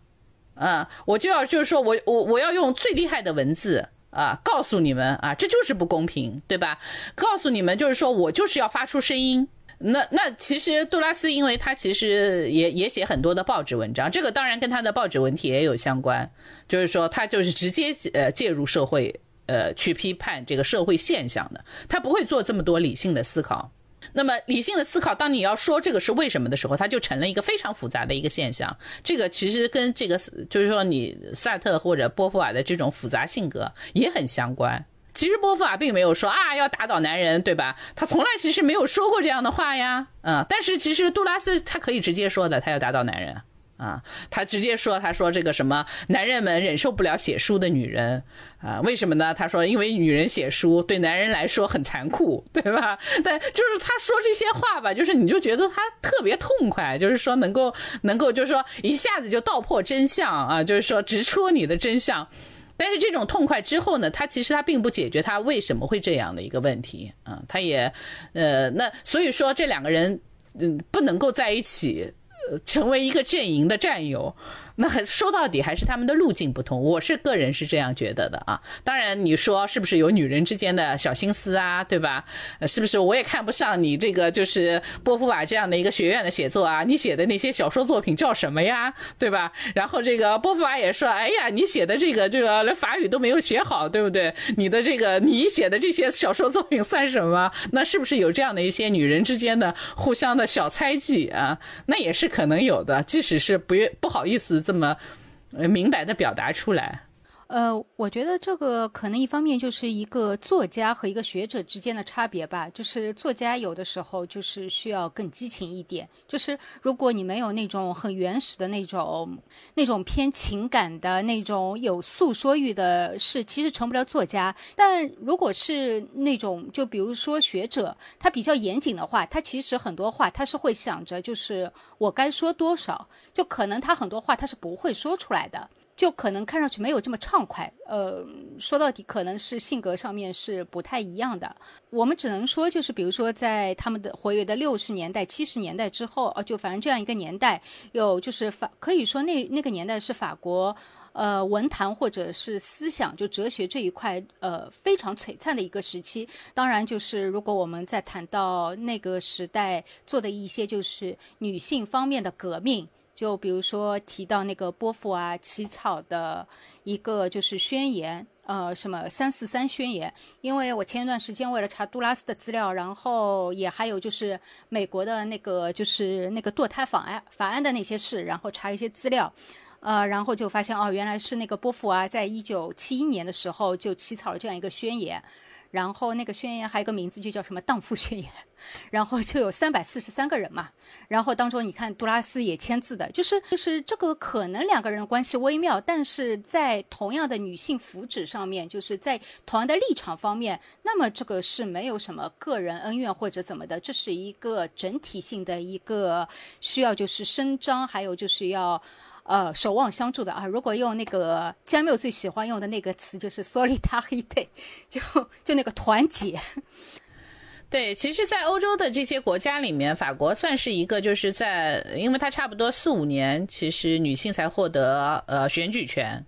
啊，我就要就是说我我我要用最厉害的文字啊，告诉你们啊，这就是不公平，对吧？告诉你们就是说我就是要发出声音。那那其实杜拉斯，因为他其实也也写很多的报纸文章，这个当然跟他的报纸文体也有相关，就是说他就是直接呃介入社会呃去批判这个社会现象的，他不会做这么多理性的思考。那么理性的思考，当你要说这个是为什么的时候，它就成了一个非常复杂的一个现象。这个其实跟这个就是说你萨特或者波伏娃的这种复杂性格也很相关。其实波伏娃并没有说啊要打倒男人，对吧？他从来其实没有说过这样的话呀。嗯，但是其实杜拉斯他可以直接说的，他要打倒男人。啊，他直接说，他说这个什么男人们忍受不了写书的女人啊？为什么呢？他说，因为女人写书对男人来说很残酷，对吧？但就是他说这些话吧，就是你就觉得他特别痛快，就是说能够能够就是说一下子就道破真相啊，就是说直戳你的真相。但是这种痛快之后呢，他其实他并不解决他为什么会这样的一个问题啊，他也呃那所以说这两个人嗯不能够在一起。成为一个阵营的战友。那还说到底还是他们的路径不同，我是个人是这样觉得的啊。当然你说是不是有女人之间的小心思啊，对吧？是不是我也看不上你这个就是波伏娃这样的一个学院的写作啊？你写的那些小说作品叫什么呀，对吧？然后这个波伏娃也说，哎呀，你写的这个这个连法语都没有写好，对不对？你的这个你写的这些小说作品算什么？那是不是有这样的一些女人之间的互相的小猜忌啊？那也是可能有的，即使是不愿不好意思。这么，明白的表达出来。呃，我觉得这个可能一方面就是一个作家和一个学者之间的差别吧。就是作家有的时候就是需要更激情一点，就是如果你没有那种很原始的那种、那种偏情感的那种有诉说欲的，事其实成不了作家。但如果是那种，就比如说学者，他比较严谨的话，他其实很多话他是会想着，就是我该说多少，就可能他很多话他是不会说出来的。就可能看上去没有这么畅快，呃，说到底可能是性格上面是不太一样的。我们只能说，就是比如说在他们的活跃的六十年代、七十年代之后，呃，就反正这样一个年代，有就是法可以说那那个年代是法国，呃，文坛或者是思想就哲学这一块，呃，非常璀璨的一个时期。当然，就是如果我们在谈到那个时代做的一些就是女性方面的革命。就比如说提到那个波伏啊起草的一个就是宣言，呃，什么三四三宣言。因为我前一段时间为了查杜拉斯的资料，然后也还有就是美国的那个就是那个堕胎法案法案的那些事，然后查了一些资料，呃，然后就发现哦，原来是那个波伏啊，在一九七一年的时候就起草了这样一个宣言。然后那个宣言还有个名字，就叫什么“荡妇宣言”，然后就有三百四十三个人嘛。然后当中你看杜拉斯也签字的，就是就是这个可能两个人的关系微妙，但是在同样的女性福祉上面，就是在同样的立场方面，那么这个是没有什么个人恩怨或者怎么的，这是一个整体性的一个需要就是伸张，还有就是要。呃，守望相助的啊！如果用那个加缪最喜欢用的那个词，就是 solidarity，就就那个团结。对，其实，在欧洲的这些国家里面，法国算是一个，就是在，因为它差不多四五年，其实女性才获得呃选举权。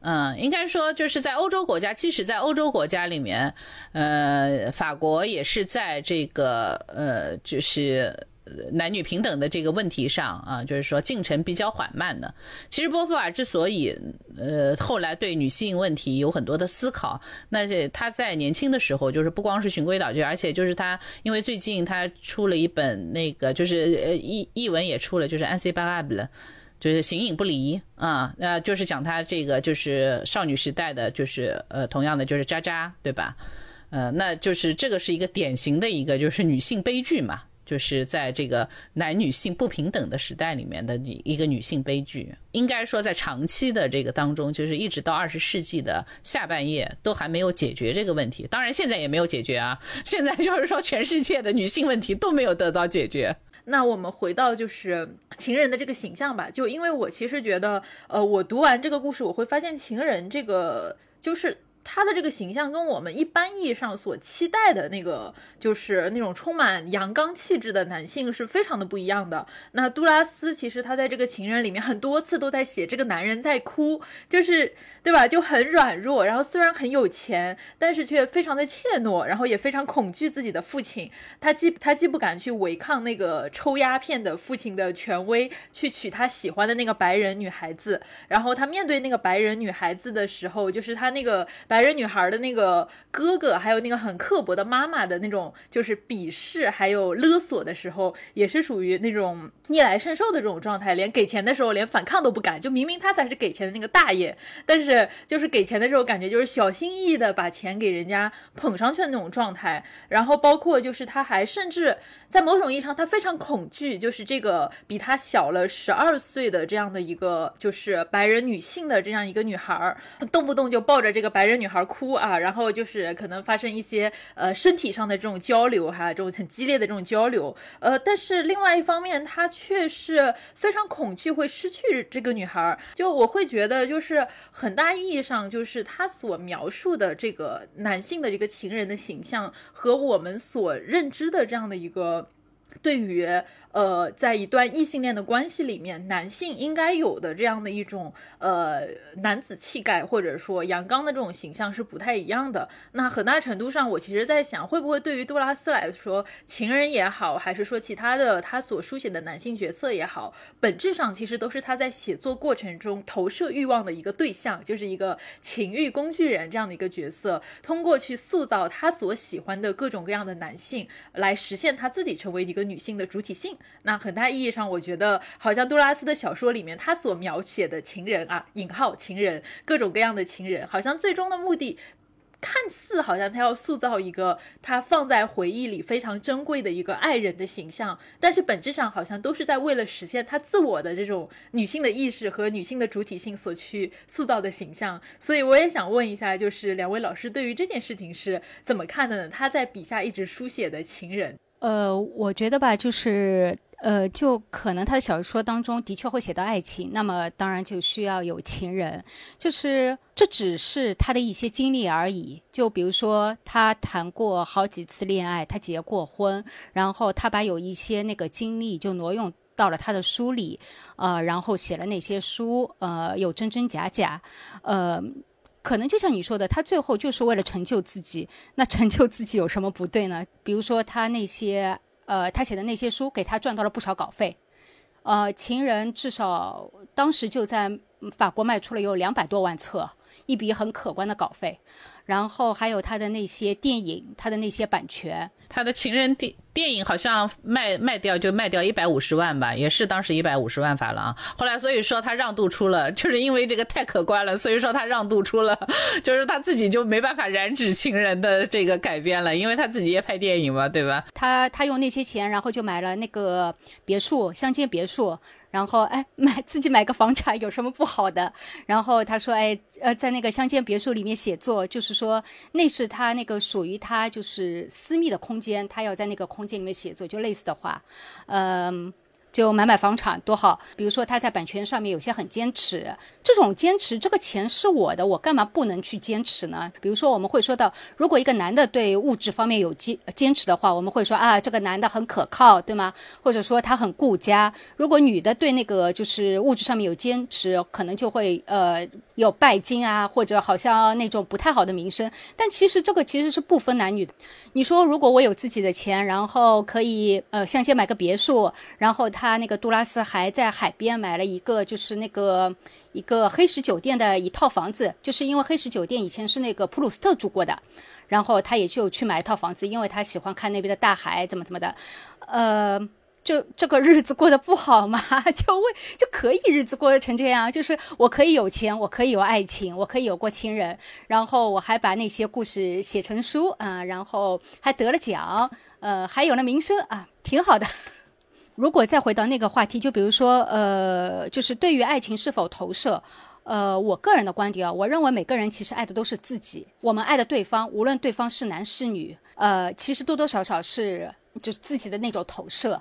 嗯，应该说就是在欧洲国家，即使在欧洲国家里面，呃，法国也是在这个呃，就是男女平等的这个问题上啊，就是说进程比较缓慢的。其实波伏娃之所以呃后来对女性问题有很多的思考，那是他在年轻的时候，就是不光是循规蹈矩，而且就是他因为最近他出了一本那个就是呃译译文也出了，就是《安 c 巴 a b l 就是形影不离啊，那就是讲她这个就是少女时代的，就是呃同样的就是渣渣，对吧？呃，那就是这个是一个典型的一个就是女性悲剧嘛，就是在这个男女性不平等的时代里面的一个女性悲剧。应该说在长期的这个当中，就是一直到二十世纪的下半叶都还没有解决这个问题。当然现在也没有解决啊，现在就是说全世界的女性问题都没有得到解决。那我们回到就是情人的这个形象吧，就因为我其实觉得，呃，我读完这个故事，我会发现情人这个就是。他的这个形象跟我们一般意义上所期待的那个，就是那种充满阳刚气质的男性是非常的不一样的。那杜拉斯其实他在这个情人里面很多次都在写这个男人在哭，就是对吧？就很软弱，然后虽然很有钱，但是却非常的怯懦，然后也非常恐惧自己的父亲。他既他既不敢去违抗那个抽鸦片的父亲的权威，去娶他喜欢的那个白人女孩子，然后他面对那个白人女孩子的时候，就是他那个。白人女孩的那个哥哥，还有那个很刻薄的妈妈的那种，就是鄙视还有勒索的时候，也是属于那种逆来顺受的这种状态。连给钱的时候，连反抗都不敢。就明明他才是给钱的那个大爷，但是就是给钱的时候，感觉就是小心翼翼的把钱给人家捧上去的那种状态。然后包括就是他还甚至在某种意义上，他非常恐惧，就是这个比他小了十二岁的这样的一个就是白人女性的这样一个女孩，动不动就抱着这个白人。女孩哭啊，然后就是可能发生一些呃身体上的这种交流哈，这种很激烈的这种交流，呃，但是另外一方面，他却是非常恐惧会失去这个女孩，就我会觉得就是很大意义上，就是他所描述的这个男性的这个情人的形象和我们所认知的这样的一个对于。呃，在一段异性恋的关系里面，男性应该有的这样的一种呃男子气概，或者说阳刚的这种形象是不太一样的。那很大程度上，我其实在想，会不会对于杜拉斯来说，情人也好，还是说其他的他所书写的男性角色也好，本质上其实都是他在写作过程中投射欲望的一个对象，就是一个情欲工具人这样的一个角色，通过去塑造他所喜欢的各种各样的男性，来实现他自己成为一个女性的主体性。那很大意义上，我觉得好像杜拉斯的小说里面，他所描写的情人啊，引号情人，各种各样的情人，好像最终的目的，看似好像他要塑造一个他放在回忆里非常珍贵的一个爱人的形象，但是本质上好像都是在为了实现他自我的这种女性的意识和女性的主体性所去塑造的形象。所以我也想问一下，就是两位老师对于这件事情是怎么看的呢？他在笔下一直书写的情人。呃，我觉得吧，就是呃，就可能他的小说当中的确会写到爱情，那么当然就需要有情人，就是这只是他的一些经历而已。就比如说，他谈过好几次恋爱，他结过婚，然后他把有一些那个经历就挪用到了他的书里，呃，然后写了那些书，呃，有真真假假，呃。可能就像你说的，他最后就是为了成就自己。那成就自己有什么不对呢？比如说他那些，呃，他写的那些书，给他赚到了不少稿费。呃，情人至少当时就在法国卖出了有两百多万册，一笔很可观的稿费。然后还有他的那些电影，他的那些版权，他的情人电电影好像卖卖掉就卖掉一百五十万吧，也是当时一百五十万法郎。后来所以说他让渡出了，就是因为这个太可观了，所以说他让渡出了，就是他自己就没办法染指情人的这个改编了，因为他自己也拍电影嘛，对吧？他他用那些钱，然后就买了那个别墅，乡间别墅。然后，哎，买自己买个房产有什么不好的？然后他说，哎，呃，在那个乡间别墅里面写作，就是说那是他那个属于他就是私密的空间，他要在那个空间里面写作，就类似的话，嗯，就买买房产多好。比如说他在版权上面有些很坚持，这种坚持，这个钱是我的，我干嘛不能去坚持呢？比如说我们会说到，如果一个男的对物质方面有坚坚持的话，我们会说啊，这个男的很可靠，对吗？或者说他很顾家。如果女的对那个就是物质上面有坚持，可能就会呃有拜金啊，或者好像那种不太好的名声。但其实这个其实是不分男女的。你说如果我有自己的钱，然后可以呃像先买个别墅，然后他他那个杜拉斯还在海边买了一个就是那个一个黑石酒店的一套房子，就是因为黑石酒店以前是那个普鲁斯特住过的，然后他也就去买一套房子，因为他喜欢看那边的大海，怎么怎么的，呃。就这个日子过得不好吗？就为就可以日子过得成这样，就是我可以有钱，我可以有爱情，我可以有过情人，然后我还把那些故事写成书啊，然后还得了奖，呃，还有了名声啊，挺好的。如果再回到那个话题，就比如说，呃，就是对于爱情是否投射，呃，我个人的观点啊，我认为每个人其实爱的都是自己，我们爱的对方，无论对方是男是女，呃，其实多多少少是就是自己的那种投射。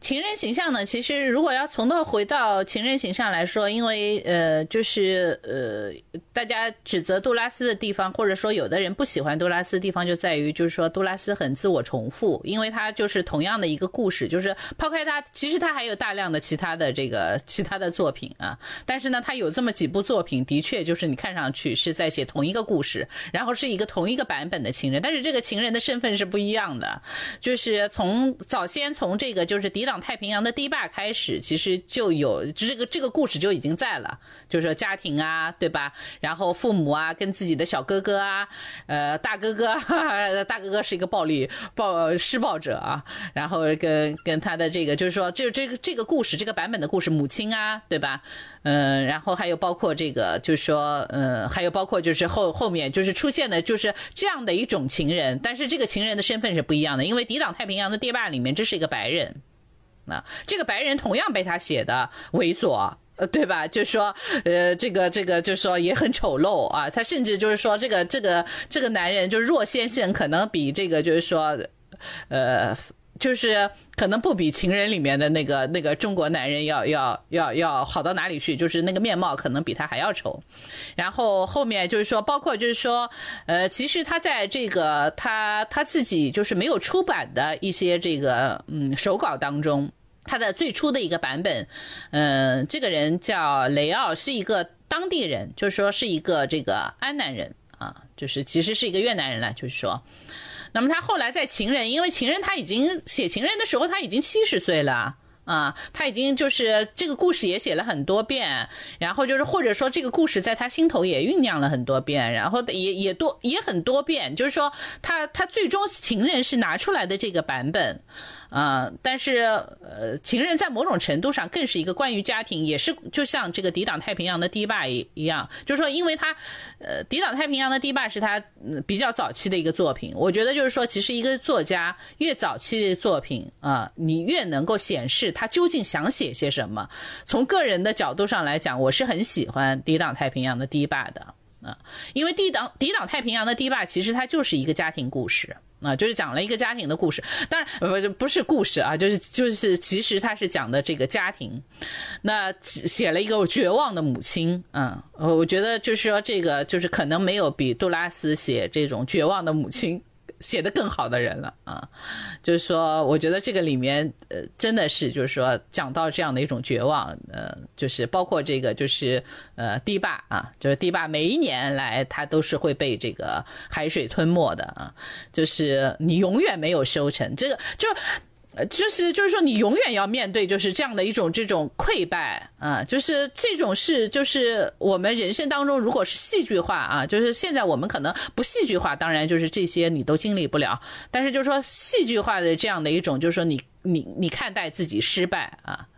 情人形象呢？其实如果要从头回到情人形象来说，因为呃，就是呃，大家指责杜拉斯的地方，或者说有的人不喜欢杜拉斯的地方，就在于就是说杜拉斯很自我重复，因为他就是同样的一个故事，就是抛开他，其实他还有大量的其他的这个其他的作品啊。但是呢，他有这么几部作品，的确就是你看上去是在写同一个故事，然后是一个同一个版本的情人，但是这个情人的身份是不一样的，就是从早先从这个就是。是抵挡太平洋的堤坝开始，其实就有这个这个故事就已经在了，就是说家庭啊，对吧？然后父母啊，跟自己的小哥哥啊，呃，大哥哥，大哥哥是一个暴力暴施暴者啊，然后跟跟他的这个，就是说，就这个这个故事，这个版本的故事，母亲啊，对吧？嗯，然后还有包括这个，就是说，嗯，还有包括就是后后面就是出现的，就是这样的一种情人，但是这个情人的身份是不一样的，因为抵挡太平洋的堤坝里面，这是一个白人。那这个白人同样被他写的猥琐，呃，对吧？就是说，呃，这个这个就是说也很丑陋啊。他甚至就是说，这个这个这个男人就是若先生，可能比这个就是说，呃，就是可能不比情人里面的那个那个中国男人要要要要好到哪里去，就是那个面貌可能比他还要丑。然后后面就是说，包括就是说，呃，其实他在这个他他自己就是没有出版的一些这个嗯手稿当中。他的最初的一个版本，嗯，这个人叫雷奥，是一个当地人，就是说是一个这个安南人啊，就是其实是一个越南人了，就是说，那么他后来在情人，因为情人他已经写情人的时候他已经七十岁了。啊，他已经就是这个故事也写了很多遍，然后就是或者说这个故事在他心头也酝酿了很多遍，然后也也多也很多遍，就是说他他最终情人是拿出来的这个版本，啊，但是呃，情人在某种程度上更是一个关于家庭，也是就像这个抵挡太平洋的堤坝一一样，就是说因为他呃抵挡太平洋的堤坝是他比较早期的一个作品，我觉得就是说其实一个作家越早期的作品啊，你越能够显示。他究竟想写些什么？从个人的角度上来讲，我是很喜欢《抵挡太平洋的堤坝》的啊，因为《抵挡抵挡太平洋的堤坝》其实它就是一个家庭故事啊，就是讲了一个家庭的故事。当然不不是故事啊，就是就是其实他是讲的这个家庭。那写了一个绝望的母亲啊，我觉得就是说这个就是可能没有比杜拉斯写这种绝望的母亲。写的更好的人了啊，就是说，我觉得这个里面呃，真的是就是说讲到这样的一种绝望，呃，就是包括这个就是呃堤坝啊，就是堤坝每一年来它都是会被这个海水吞没的啊，就是你永远没有收成，这个就。呃，就是就是说，你永远要面对就是这样的一种这种溃败啊，就是这种事就是我们人生当中，如果是戏剧化啊，就是现在我们可能不戏剧化，当然就是这些你都经历不了，但是就是说戏剧化的这样的一种，就是说你你你看待自己失败啊。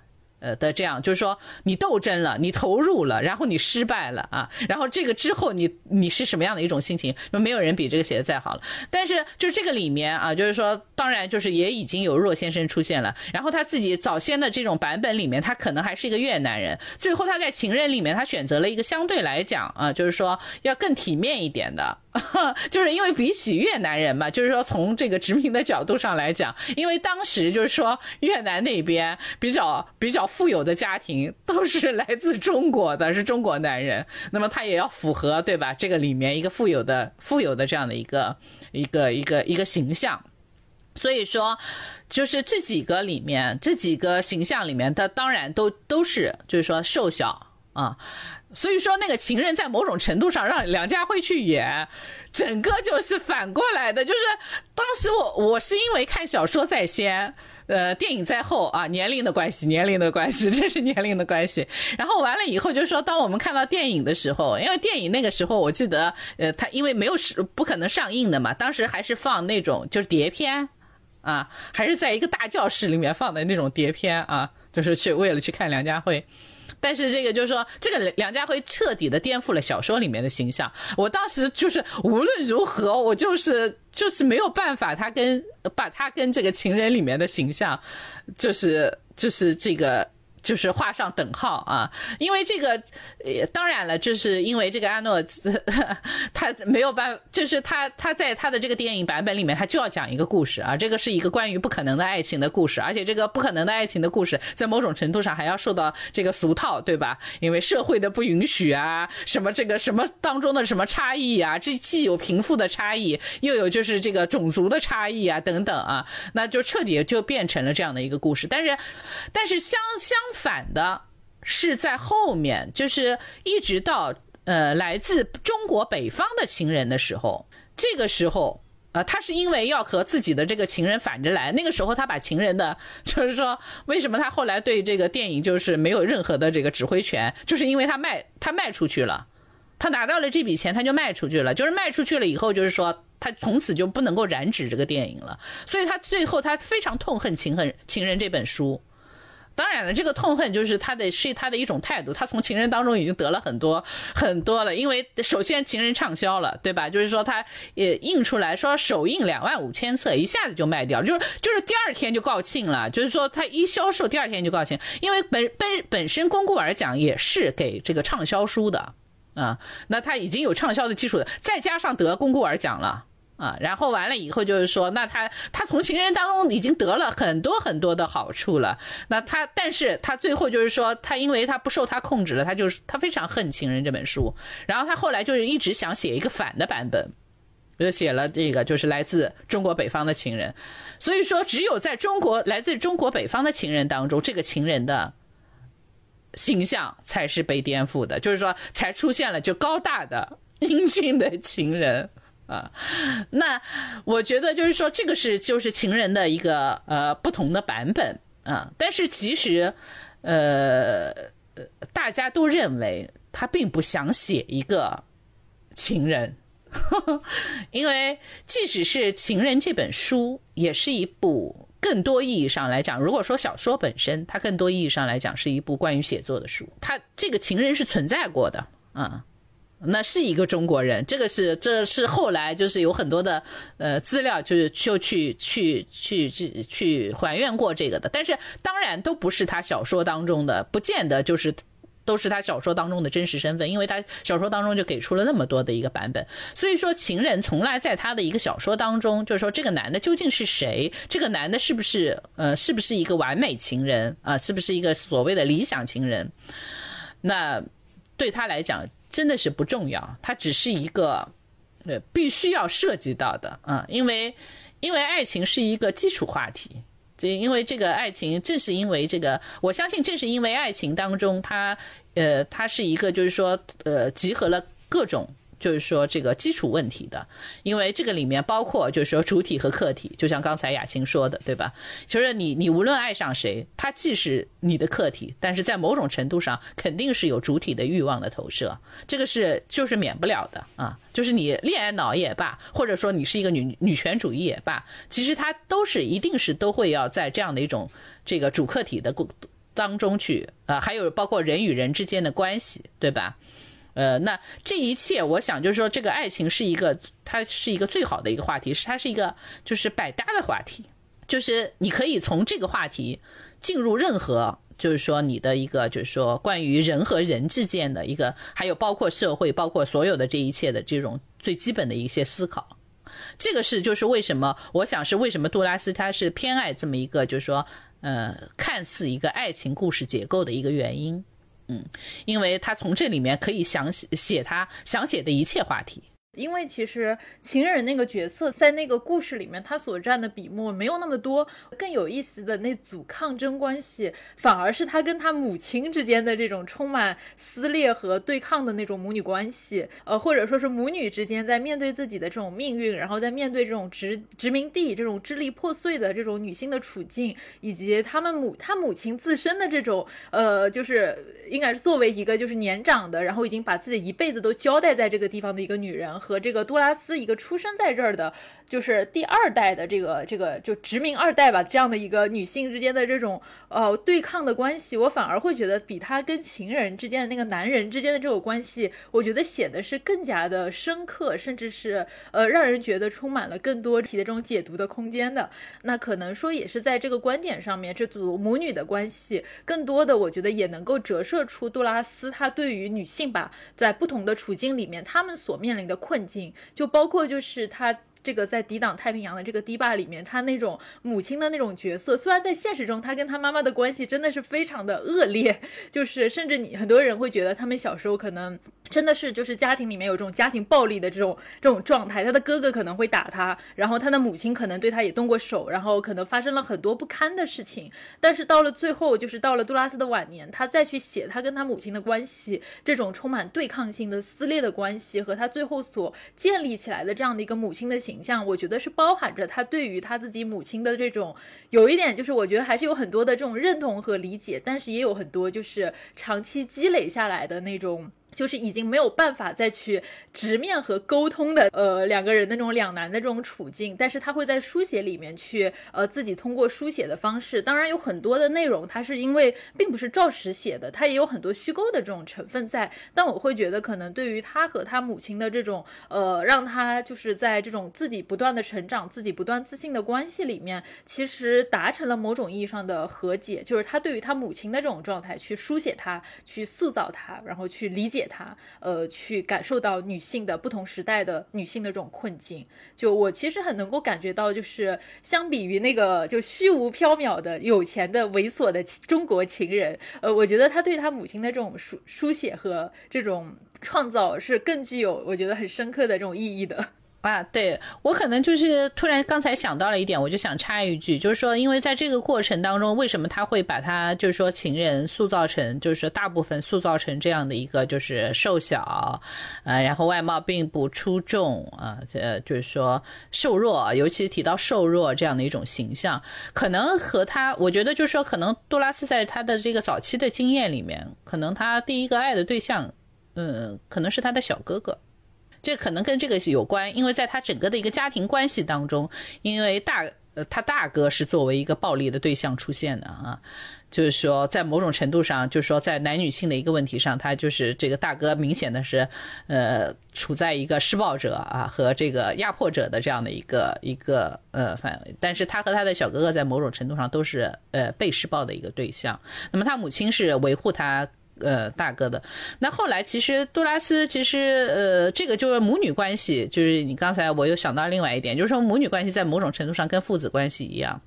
呃的这样，就是说你斗争了，你投入了，然后你失败了啊，然后这个之后你你是什么样的一种心情？没有人比这个写的再好了。但是就这个里面啊，就是说，当然就是也已经有若先生出现了，然后他自己早先的这种版本里面，他可能还是一个越南人，最后他在情人里面，他选择了一个相对来讲啊，就是说要更体面一点的。就是因为比起越南人嘛，就是说从这个殖民的角度上来讲，因为当时就是说越南那边比较比较富有的家庭都是来自中国的，是中国男人，那么他也要符合对吧？这个里面一个富有的富有的这样的一个一个一个一个形象，所以说就是这几个里面这几个形象里面，他当然都都是就是说瘦小啊。所以说，那个情人在某种程度上让梁家辉去演，整个就是反过来的。就是当时我我是因为看小说在先，呃，电影在后啊，年龄的关系，年龄的关系，这是年龄的关系。然后完了以后，就是说，当我们看到电影的时候，因为电影那个时候我记得，呃，他因为没有是不可能上映的嘛，当时还是放那种就是碟片，啊，还是在一个大教室里面放的那种碟片啊，就是去为了去看梁家辉。但是这个就是说，这个梁家辉彻底的颠覆了小说里面的形象。我当时就是无论如何，我就是就是没有办法，他跟把他跟这个情人里面的形象，就是就是这个。就是画上等号啊，因为这个，当然了，就是因为这个阿诺，他没有办法，就是他他在他的这个电影版本里面，他就要讲一个故事啊，这个是一个关于不可能的爱情的故事，而且这个不可能的爱情的故事，在某种程度上还要受到这个俗套，对吧？因为社会的不允许啊，什么这个什么当中的什么差异啊，这既有贫富的差异，又有就是这个种族的差异啊，等等啊，那就彻底就变成了这样的一个故事。但是，但是相相。反的是在后面，就是一直到呃来自中国北方的情人的时候，这个时候啊，他是因为要和自己的这个情人反着来，那个时候他把情人的，就是说为什么他后来对这个电影就是没有任何的这个指挥权，就是因为他卖他卖出去了，他拿到了这笔钱他就卖出去了，就是卖出去了以后，就是说他从此就不能够染指这个电影了，所以他最后他非常痛恨《情恨情人》这本书。当然了，这个痛恨就是他的，是他的一种态度。他从情人当中已经得了很多很多了，因为首先情人畅销了，对吧？就是说他也印出来说首印两万五千册，一下子就卖掉，就是就是第二天就告罄了。就是说他一销售，第二天就告罄，因为本本本身龚古尔奖也是给这个畅销书的啊，那他已经有畅销的基础的，再加上得龚古尔奖了。啊，然后完了以后就是说，那他他从情人当中已经得了很多很多的好处了。那他，但是他最后就是说，他因为他不受他控制了，他就是他非常恨《情人》这本书。然后他后来就是一直想写一个反的版本，就写了这个就是来自中国北方的情人。所以说，只有在中国来自中国北方的情人当中，这个情人的形象才是被颠覆的，就是说才出现了就高大的 英俊的情人。啊，那我觉得就是说，这个是就是情人的一个呃不同的版本啊。但是其实，呃，大家都认为他并不想写一个情人，因为即使是《情人》这本书，也是一部更多意义上来讲，如果说小说本身，它更多意义上来讲是一部关于写作的书。它这个情人是存在过的啊。那是一个中国人，这个是这是后来就是有很多的呃资料，就是就去去去去去还原过这个的，但是当然都不是他小说当中的，不见得就是都是他小说当中的真实身份，因为他小说当中就给出了那么多的一个版本，所以说情人从来在他的一个小说当中，就是说这个男的究竟是谁，这个男的是不是呃是不是一个完美情人啊，是不是一个所谓的理想情人，那对他来讲。真的是不重要，它只是一个，呃，必须要涉及到的啊，因为，因为爱情是一个基础话题，这因为这个爱情正是因为这个，我相信正是因为爱情当中，它，呃，它是一个就是说，呃，集合了各种。就是说这个基础问题的，因为这个里面包括就是说主体和客体，就像刚才雅琴说的，对吧？就是你你无论爱上谁，他既是你的客体，但是在某种程度上肯定是有主体的欲望的投射，这个是就是免不了的啊。就是你恋爱脑也罢，或者说你是一个女女权主义也罢，其实它都是一定是都会要在这样的一种这个主客体的过当中去，啊，还有包括人与人之间的关系，对吧？呃，那这一切，我想就是说，这个爱情是一个，它是一个最好的一个话题，是它是一个就是百搭的话题，就是你可以从这个话题进入任何，就是说你的一个，就是说关于人和人之间的一个，还有包括社会，包括所有的这一切的这种最基本的一些思考。这个是就是为什么，我想是为什么杜拉斯他是偏爱这么一个，就是说，呃，看似一个爱情故事结构的一个原因。嗯，因为他从这里面可以想写他想写的一切话题。因为其实情人那个角色在那个故事里面，他所占的笔墨没有那么多。更有意思的那组抗争关系，反而是他跟他母亲之间的这种充满撕裂和对抗的那种母女关系。呃，或者说是母女之间在面对自己的这种命运，然后在面对这种殖殖民地这种支离破碎的这种女性的处境，以及他们母他母亲自身的这种呃，就是应该是作为一个就是年长的，然后已经把自己一辈子都交代在这个地方的一个女人。和这个杜拉斯一个出生在这儿的，就是第二代的这个这个就殖民二代吧，这样的一个女性之间的这种呃对抗的关系，我反而会觉得比他跟情人之间的那个男人之间的这种关系，我觉得写的是更加的深刻，甚至是呃让人觉得充满了更多题的这种解读的空间的。那可能说也是在这个观点上面，这组母女的关系，更多的我觉得也能够折射出杜拉斯他对于女性吧，在不同的处境里面，他们所面临的困。境就包括，就是他。这个在抵挡太平洋的这个堤坝里面，他那种母亲的那种角色，虽然在现实中他跟他妈妈的关系真的是非常的恶劣，就是甚至你很多人会觉得他们小时候可能真的是就是家庭里面有这种家庭暴力的这种这种状态，他的哥哥可能会打他，然后他的母亲可能对他也动过手，然后可能发生了很多不堪的事情。但是到了最后，就是到了杜拉斯的晚年，他再去写他跟他母亲的关系，这种充满对抗性的撕裂的关系，和他最后所建立起来的这样的一个母亲的形。形象，我觉得是包含着他对于他自己母亲的这种，有一点就是我觉得还是有很多的这种认同和理解，但是也有很多就是长期积累下来的那种。就是已经没有办法再去直面和沟通的，呃，两个人的那种两难的这种处境，但是他会在书写里面去，呃，自己通过书写的方式，当然有很多的内容，他是因为并不是照实写的，他也有很多虚构的这种成分在，但我会觉得可能对于他和他母亲的这种，呃，让他就是在这种自己不断的成长、自己不断自信的关系里面，其实达成了某种意义上的和解，就是他对于他母亲的这种状态去书写他，去塑造他，然后去理解。他呃，去感受到女性的不同时代的女性的这种困境，就我其实很能够感觉到，就是相比于那个就虚无缥缈的有钱的猥琐的中国情人，呃，我觉得他对他母亲的这种书书写和这种创造是更具有我觉得很深刻的这种意义的。啊，对我可能就是突然刚才想到了一点，我就想插一句，就是说，因为在这个过程当中，为什么他会把他就是说情人塑造成，就是说大部分塑造成这样的一个就是瘦小，呃，然后外貌并不出众啊，呃，就是说瘦弱，尤其提到瘦弱这样的一种形象，可能和他，我觉得就是说，可能杜拉斯在他的这个早期的经验里面，可能他第一个爱的对象，嗯，可能是他的小哥哥。这可能跟这个有关，因为在他整个的一个家庭关系当中，因为大呃他大哥是作为一个暴力的对象出现的啊，就是说在某种程度上，就是说在男女性的一个问题上，他就是这个大哥明显的是呃处在一个施暴者啊和这个压迫者的这样的一个一个呃范围，但是他和他的小哥哥在某种程度上都是呃被施暴的一个对象，那么他母亲是维护他。呃，大哥的，那后来其实杜拉斯其实呃，这个就是母女关系，就是你刚才我又想到另外一点，就是说母女关系在某种程度上跟父子关系一样。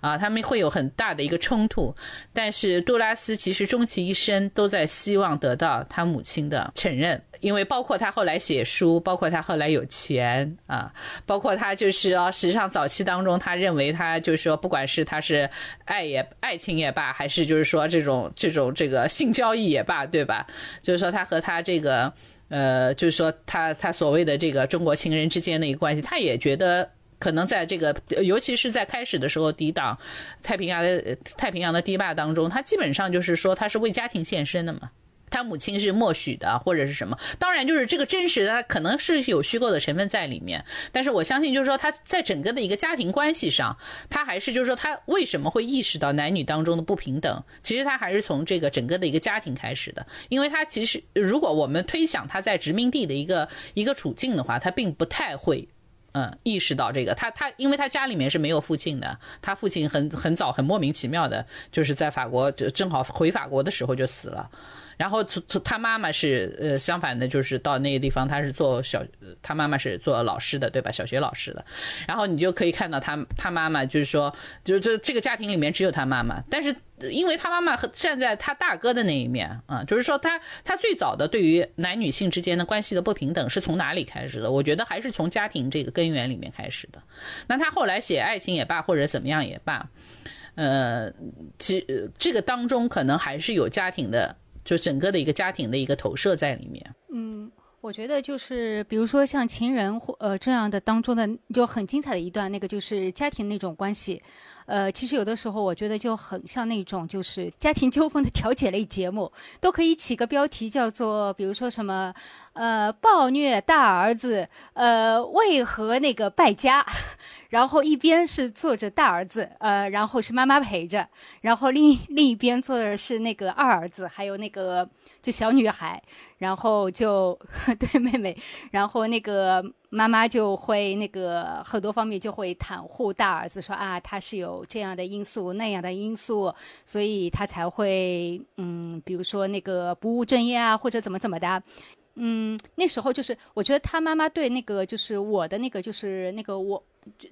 啊，他们会有很大的一个冲突，但是杜拉斯其实终其一生都在希望得到他母亲的承认，因为包括他后来写书，包括他后来有钱啊，包括他就是啊，实际上早期当中，他认为他就是说，不管是他是爱也爱情也罢，还是就是说这种这种这个性交易也罢，对吧？就是说他和他这个呃，就是说他他所谓的这个中国情人之间的一个关系，他也觉得。可能在这个，尤其是在开始的时候抵挡太平洋的太平洋的堤坝当中，他基本上就是说他是为家庭献身的嘛。他母亲是默许的，或者是什么？当然，就是这个真实的，可能是有虚构的成分在里面。但是我相信，就是说他在整个的一个家庭关系上，他还是就是说他为什么会意识到男女当中的不平等？其实他还是从这个整个的一个家庭开始的。因为他其实，如果我们推想他在殖民地的一个一个处境的话，他并不太会。嗯，意识到这个，他他，因为他家里面是没有父亲的，他父亲很很早很莫名其妙的，就是在法国就正好回法国的时候就死了。然后他他妈妈是呃相反的，就是到那个地方他是做小，他妈妈是做老师的，对吧？小学老师的。然后你就可以看到他他妈妈就是说，就这这个家庭里面只有他妈妈，但是因为他妈妈和站在他大哥的那一面啊，就是说他他最早的对于男女性之间的关系的不平等是从哪里开始的？我觉得还是从家庭这个根源里面开始的。那他后来写爱情也罢，或者怎么样也罢，呃，其这个当中可能还是有家庭的。就整个的一个家庭的一个投射在里面。嗯，我觉得就是比如说像情人或呃这样的当中的就很精彩的一段，那个就是家庭那种关系。呃，其实有的时候我觉得就很像那种就是家庭纠纷的调解类节目，都可以起个标题叫做，比如说什么，呃，暴虐大儿子，呃，为何那个败家？然后一边是坐着大儿子，呃，然后是妈妈陪着，然后另另一边坐的是那个二儿子，还有那个就小女孩。然后就 对妹妹，然后那个妈妈就会那个很多方面就会袒护大儿子，说啊他是有这样的因素那样的因素，所以他才会嗯，比如说那个不务正业啊，或者怎么怎么的。嗯，那时候就是我觉得他妈妈对那个就是我的那个就是那个我。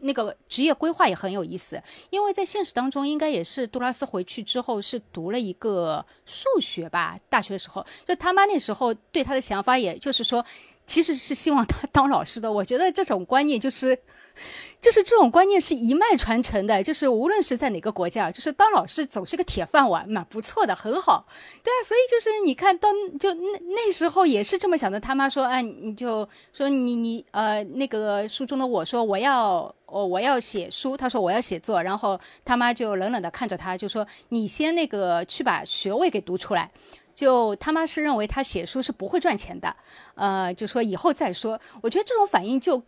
那个职业规划也很有意思，因为在现实当中，应该也是杜拉斯回去之后是读了一个数学吧，大学时候，就他妈那时候对他的想法，也就是说。其实是希望他当老师的，我觉得这种观念就是，就是这种观念是一脉传承的，就是无论是在哪个国家，就是当老师总是个铁饭碗，蛮不错的，很好。对啊，所以就是你看到就那那时候也是这么想的。他妈说，哎，你就说你你呃那个书中的我说我要哦我要写书，他说我要写作，然后他妈就冷冷的看着他，就说你先那个去把学位给读出来。就他妈是认为他写书是不会赚钱的，呃，就说以后再说。我觉得这种反应就，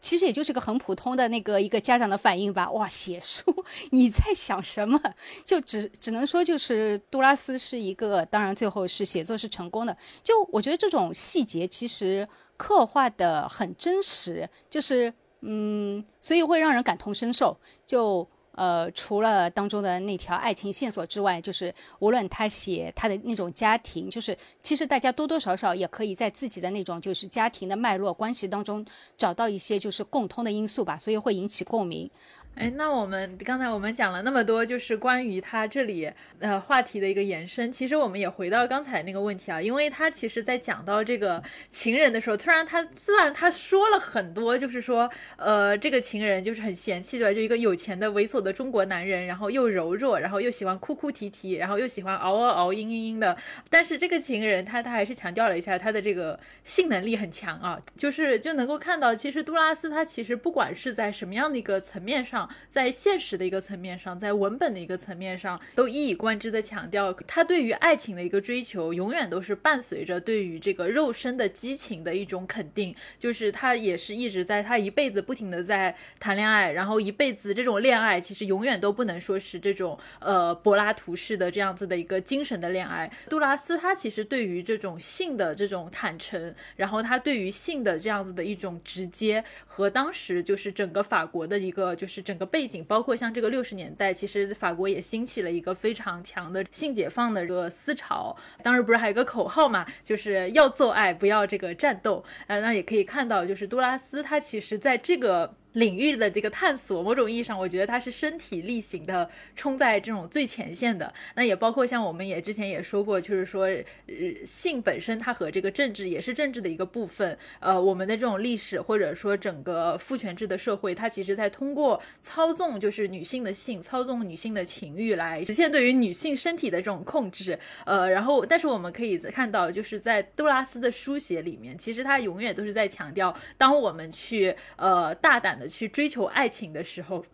其实也就是个很普通的那个一个家长的反应吧。哇，写书你在想什么？就只只能说就是杜拉斯是一个，当然最后是写作是成功的。就我觉得这种细节其实刻画的很真实，就是嗯，所以会让人感同身受。就。呃，除了当中的那条爱情线索之外，就是无论他写他的那种家庭，就是其实大家多多少少也可以在自己的那种就是家庭的脉络关系当中找到一些就是共通的因素吧，所以会引起共鸣。哎，那我们刚才我们讲了那么多，就是关于他这里呃话题的一个延伸。其实我们也回到刚才那个问题啊，因为他其实在讲到这个情人的时候，突然他虽然他说了很多，就是说呃这个情人就是很嫌弃对吧？就一个有钱的猥琐的中国男人，然后又柔弱，然后又喜欢哭哭啼啼，然后又喜欢嗷嗷嗷、嘤嘤嘤的。但是这个情人他他还是强调了一下他的这个性能力很强啊，就是就能够看到，其实杜拉斯他其实不管是在什么样的一个层面上。在现实的一个层面上，在文本的一个层面上，都一以贯之的强调，他对于爱情的一个追求，永远都是伴随着对于这个肉身的激情的一种肯定。就是他也是一直在他一辈子不停的在谈恋爱，然后一辈子这种恋爱其实永远都不能说是这种呃柏拉图式的这样子的一个精神的恋爱。杜拉斯他其实对于这种性的这种坦诚，然后他对于性的这样子的一种直接，和当时就是整个法国的一个就是整整个背景，包括像这个六十年代，其实法国也兴起了一个非常强的性解放的这个思潮。当时不是还有个口号嘛，就是要做爱，不要这个战斗。呃，那也可以看到，就是杜拉斯他其实在这个。领域的这个探索，某种意义上，我觉得它是身体力行的，冲在这种最前线的。那也包括像我们也之前也说过，就是说，呃，性本身它和这个政治也是政治的一个部分。呃，我们的这种历史或者说整个父权制的社会，它其实在通过操纵就是女性的性，操纵女性的情欲来实现对于女性身体的这种控制。呃，然后但是我们可以看到，就是在杜拉斯的书写里面，其实他永远都是在强调，当我们去呃大胆。去追求爱情的时候，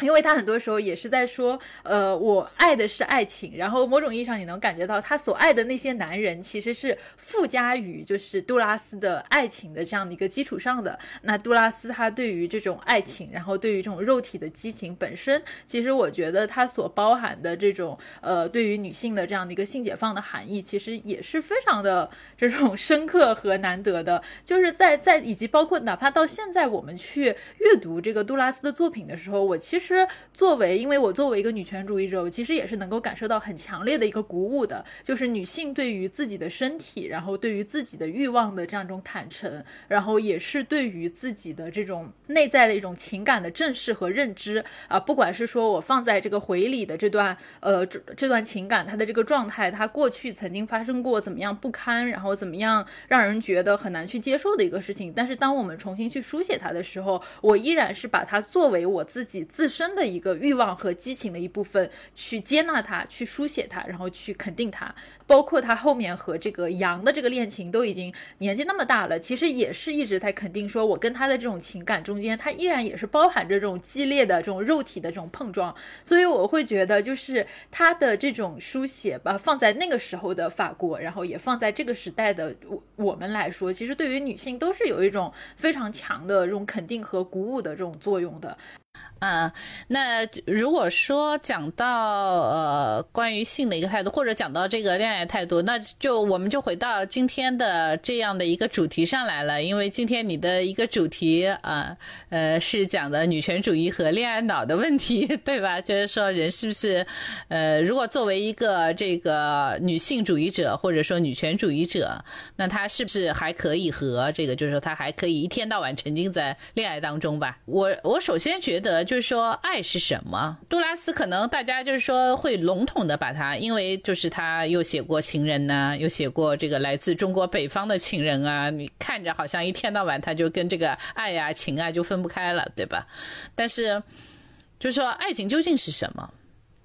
因为他很多时候也是在说，呃，我爱的是爱情，然后某种意义上你能感觉到他所爱的那些男人其实是附加于就是杜拉斯的爱情的这样的一个基础上的。那杜拉斯他对于这种爱情，然后对于这种肉体的激情本身，其实我觉得他所包含的这种呃对于女性的这样的一个性解放的含义，其实也是非常的这种深刻和难得的。就是在在以及包括哪怕到现在我们去阅读这个杜拉斯的作品的时候，我其实。其实，作为因为我作为一个女权主义者，我其实也是能够感受到很强烈的一个鼓舞的，就是女性对于自己的身体，然后对于自己的欲望的这样一种坦诚，然后也是对于自己的这种内在的一种情感的正视和认知啊。不管是说我放在这个回忆里的这段呃这段情感，它的这个状态，它过去曾经发生过怎么样不堪，然后怎么样让人觉得很难去接受的一个事情。但是当我们重新去书写它的时候，我依然是把它作为我自己自身。真的一个欲望和激情的一部分，去接纳它，去书写它，然后去肯定它。包括他后面和这个羊的这个恋情，都已经年纪那么大了，其实也是一直在肯定说，我跟他的这种情感中间，他依然也是包含着这种激烈的这种肉体的这种碰撞。所以我会觉得，就是他的这种书写吧，放在那个时候的法国，然后也放在这个时代的我我们来说，其实对于女性都是有一种非常强的这种肯定和鼓舞的这种作用的。啊，那如果说讲到呃关于性的一个态度，或者讲到这个恋爱态度，那就我们就回到今天的这样的一个主题上来了。因为今天你的一个主题啊，呃是讲的女权主义和恋爱脑的问题，对吧？就是说人是不是呃，如果作为一个这个女性主义者或者说女权主义者，那她是不是还可以和这个，就是说她还可以一天到晚沉浸在恋爱当中吧？我我首先觉得。就是说，爱是什么？杜拉斯可能大家就是说会笼统的把他，因为就是他又写过情人呐，又写过这个来自中国北方的情人啊，你看着好像一天到晚他就跟这个爱呀、情啊就分不开了，对吧？但是，就是说，爱情究竟是什么？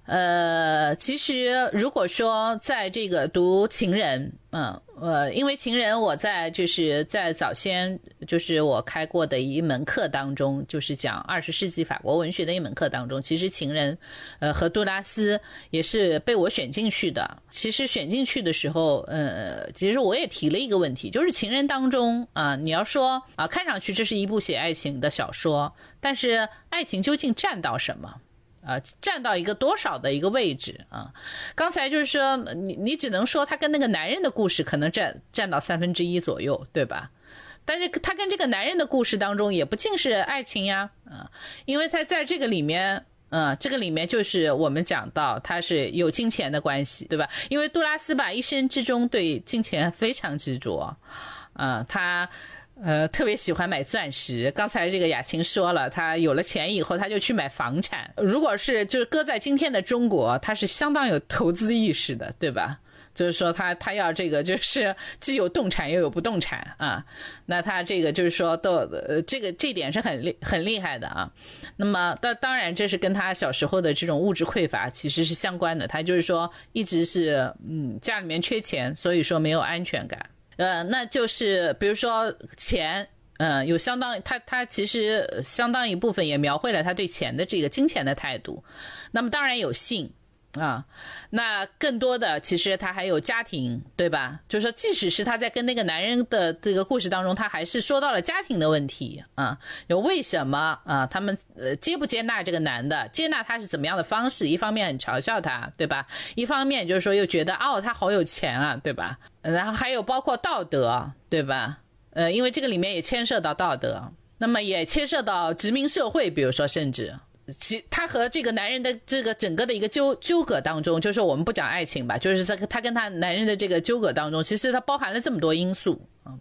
呃，其实如果说在这个读情人，嗯，呃，因为情人，我在就是在早先就是我开过的一门课当中，就是讲二十世纪法国文学的一门课当中，其实情人，呃，和杜拉斯也是被我选进去的。其实选进去的时候，呃，其实我也提了一个问题，就是情人当中啊，你要说啊，看上去这是一部写爱情的小说，但是爱情究竟占到什么？啊，占到一个多少的一个位置啊？刚才就是说，你你只能说他跟那个男人的故事可能占占到三分之一左右，对吧？但是他跟这个男人的故事当中也不尽是爱情呀，啊，因为他在这个里面，嗯，这个里面就是我们讲到他是有金钱的关系，对吧？因为杜拉斯吧一生之中对金钱非常执着，啊，他。呃，特别喜欢买钻石。刚才这个雅琴说了，他有了钱以后，他就去买房产。如果是就是搁在今天的中国，他是相当有投资意识的，对吧？就是说他他要这个就是既有动产又有不动产啊。那他这个就是说都呃这个这点是很厉很厉害的啊。那么当当然这是跟他小时候的这种物质匮乏其实是相关的。他就是说一直是嗯家里面缺钱，所以说没有安全感。呃，那就是比如说钱，呃，有相当，他他其实相当一部分也描绘了他对钱的这个金钱的态度。那么当然有性。啊，那更多的其实他还有家庭，对吧？就是说，即使是他在跟那个男人的这个故事当中，他还是说到了家庭的问题啊。有为什么啊？他们呃接不接纳这个男的？接纳他是怎么样的方式？一方面很嘲笑他，对吧？一方面就是说又觉得哦，他好有钱啊，对吧？然后还有包括道德，对吧？呃，因为这个里面也牵涉到道德，那么也牵涉到殖民社会，比如说甚至。其他和这个男人的这个整个的一个纠纠葛当中，就是我们不讲爱情吧，就是在他跟他男人的这个纠葛当中，其实它包含了这么多因素啊。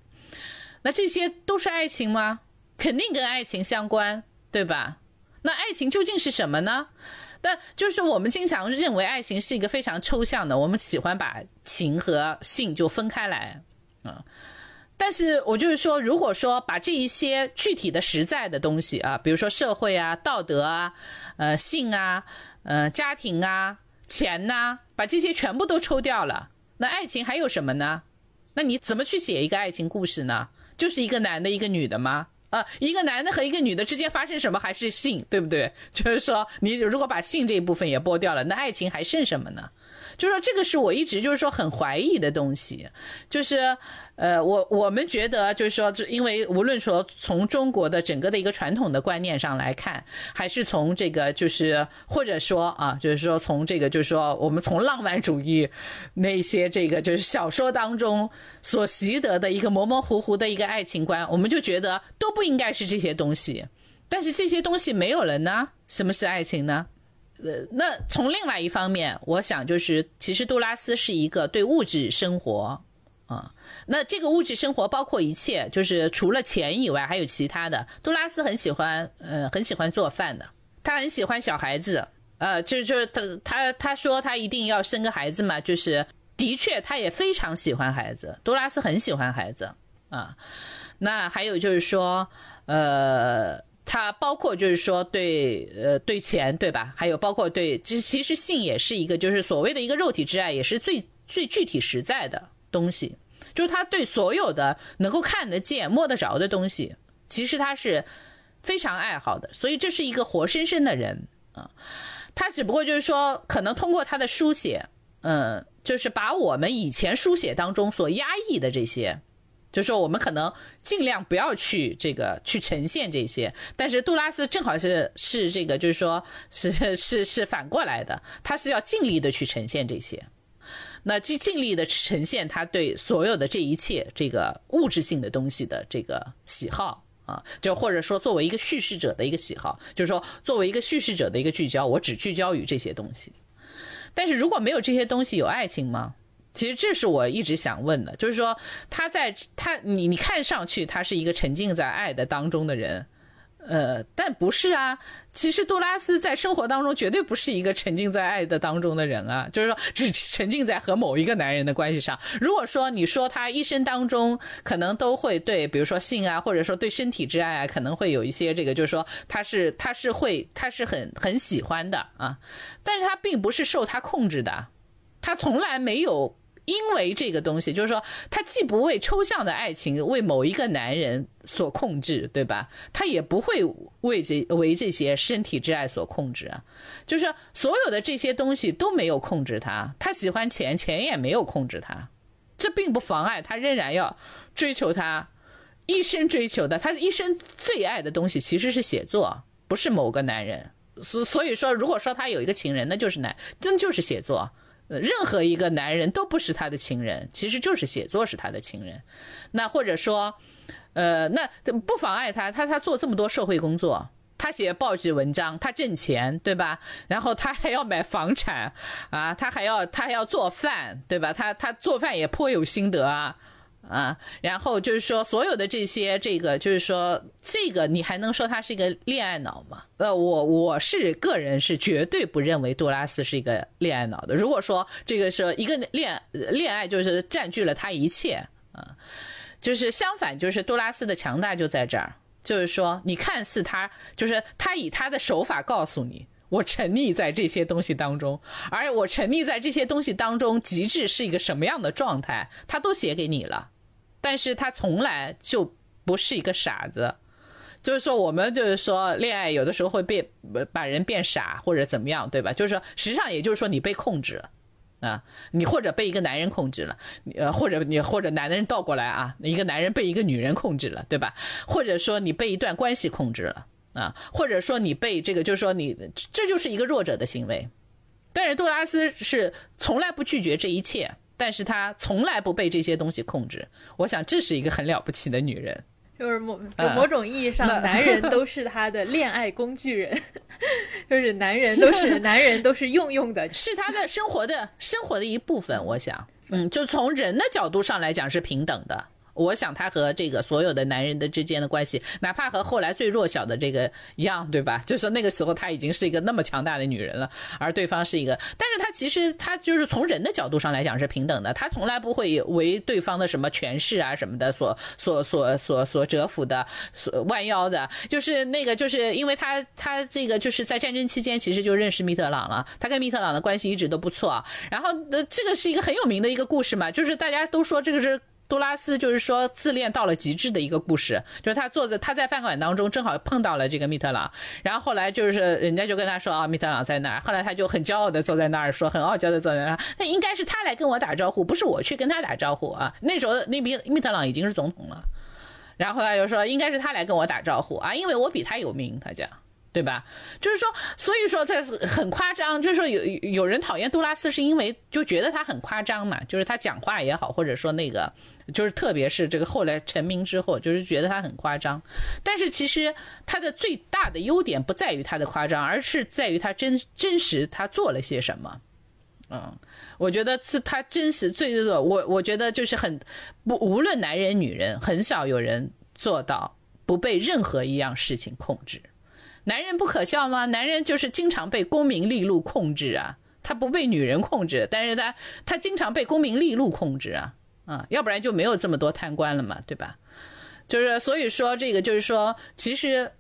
那这些都是爱情吗？肯定跟爱情相关，对吧？那爱情究竟是什么呢？那就是我们经常认为爱情是一个非常抽象的，我们喜欢把情和性就分开来啊。但是我就是说，如果说把这一些具体的实在的东西啊，比如说社会啊、道德啊、呃性啊、呃家庭啊、钱呐，把这些全部都抽掉了，那爱情还有什么呢？那你怎么去写一个爱情故事呢？就是一个男的，一个女的吗？啊，一个男的和一个女的之间发生什么还是性，对不对？就是说，你如果把性这一部分也剥掉了，那爱情还剩什么呢？就说，这个是我一直就是说很怀疑的东西，就是。呃，我我们觉得就是说，就因为无论说从中国的整个的一个传统的观念上来看，还是从这个就是或者说啊，就是说从这个就是说我们从浪漫主义那些这个就是小说当中所习得的一个模模糊糊的一个爱情观，我们就觉得都不应该是这些东西。但是这些东西没有了呢，什么是爱情呢？呃，那从另外一方面，我想就是其实杜拉斯是一个对物质生活。啊，那这个物质生活包括一切，就是除了钱以外，还有其他的。杜拉斯很喜欢，呃，很喜欢做饭的。他很喜欢小孩子，呃，就是就是他他他说他一定要生个孩子嘛，就是的确他也非常喜欢孩子。杜拉斯很喜欢孩子啊。那还有就是说，呃，他包括就是说对呃对钱对吧？还有包括对，其实其实性也是一个，就是所谓的一个肉体之爱，也是最最具体实在的。东西，就是他对所有的能够看得见、摸得着的东西，其实他是非常爱好的。所以这是一个活生生的人啊。他只不过就是说，可能通过他的书写，嗯，就是把我们以前书写当中所压抑的这些，就是说我们可能尽量不要去这个去呈现这些。但是杜拉斯正好是是这个，就是说是是是反过来的，他是要尽力的去呈现这些。那去尽力的呈现他对所有的这一切这个物质性的东西的这个喜好啊，就或者说作为一个叙事者的一个喜好，就是说作为一个叙事者的一个聚焦，我只聚焦于这些东西。但是如果没有这些东西，有爱情吗？其实这是我一直想问的，就是说他在他你你看上去他是一个沉浸在爱的当中的人。呃，但不是啊。其实杜拉斯在生活当中绝对不是一个沉浸在爱的当中的人啊，就是说只沉浸在和某一个男人的关系上。如果说你说他一生当中可能都会对，比如说性啊，或者说对身体之爱啊，可能会有一些这个，就是说他是他是会他是很很喜欢的啊，但是他并不是受他控制的，他从来没有。因为这个东西，就是说，他既不为抽象的爱情为某一个男人所控制，对吧？他也不会为这为这些身体之爱所控制啊。就是所有的这些东西都没有控制他，他喜欢钱，钱也没有控制他。这并不妨碍他仍然要追求他一生追求的，他一生最爱的东西其实是写作，不是某个男人。所所以说，如果说他有一个情人，那就是男，真就是写作。任何一个男人都不是他的情人，其实就是写作是他的情人。那或者说，呃，那不妨碍他，他他做这么多社会工作，他写报纸文章，他挣钱，对吧？然后他还要买房产啊，他还要他还要做饭，对吧？他他做饭也颇有心得啊。啊，然后就是说，所有的这些，这个就是说，这个你还能说他是一个恋爱脑吗？呃，我我是个人是绝对不认为杜拉斯是一个恋爱脑的。如果说这个是一个恋恋爱，就是占据了他一切啊，就是相反，就是杜拉斯的强大就在这儿，就是说，你看似他，就是他以他的手法告诉你，我沉溺在这些东西当中，而我沉溺在这些东西当中，极致是一个什么样的状态，他都写给你了。但是他从来就不是一个傻子，就是说我们就是说恋爱有的时候会变把人变傻或者怎么样，对吧？就是说实际上也就是说你被控制了啊，你或者被一个男人控制了，呃，或者你或者男人倒过来啊，一个男人被一个女人控制了，对吧？或者说你被一段关系控制了啊，或者说你被这个就是说你这就是一个弱者的行为，但是杜拉斯是从来不拒绝这一切。但是她从来不被这些东西控制，我想这是一个很了不起的女人。就是某就某种意义上，男人都是他的恋爱工具人，就是男人都是男人都是用用的，是他的生活的生活的一部分。我想，嗯，就从人的角度上来讲是平等的。我想他和这个所有的男人的之间的关系，哪怕和后来最弱小的这个一样，对吧？就是那个时候他已经是一个那么强大的女人了，而对方是一个，但是他其实他就是从人的角度上来讲是平等的，他从来不会为对方的什么权势啊什么的所所所所所折服的，所弯腰的。就是那个，就是因为他他这个就是在战争期间其实就认识密特朗了，他跟密特朗的关系一直都不错。然后呃，这个是一个很有名的一个故事嘛，就是大家都说这个是。杜拉斯就是说自恋到了极致的一个故事，就是他坐在他在饭馆当中正好碰到了这个密特朗，然后后来就是人家就跟他说啊，密特朗在那儿，后来他就很骄傲的坐在那儿说，很傲娇的坐在那儿，那应该是他来跟我打招呼，不是我去跟他打招呼啊。那时候那边密特朗已经是总统了，然后他就说应该是他来跟我打招呼啊，因为我比他有名，他讲。对吧？就是说，所以说这很夸张。就是说，有有人讨厌杜拉斯，是因为就觉得他很夸张嘛。就是他讲话也好，或者说那个，就是特别是这个后来成名之后，就是觉得他很夸张。但是其实他的最大的优点不在于他的夸张，而是在于他真真实他做了些什么。嗯，我觉得是他真实最最我我觉得就是很不无论男人女人，很少有人做到不被任何一样事情控制。男人不可笑吗？男人就是经常被功名利禄控制啊，他不被女人控制，但是他他经常被功名利禄控制啊，啊，要不然就没有这么多贪官了嘛，对吧？就是所以说这个就是说，其实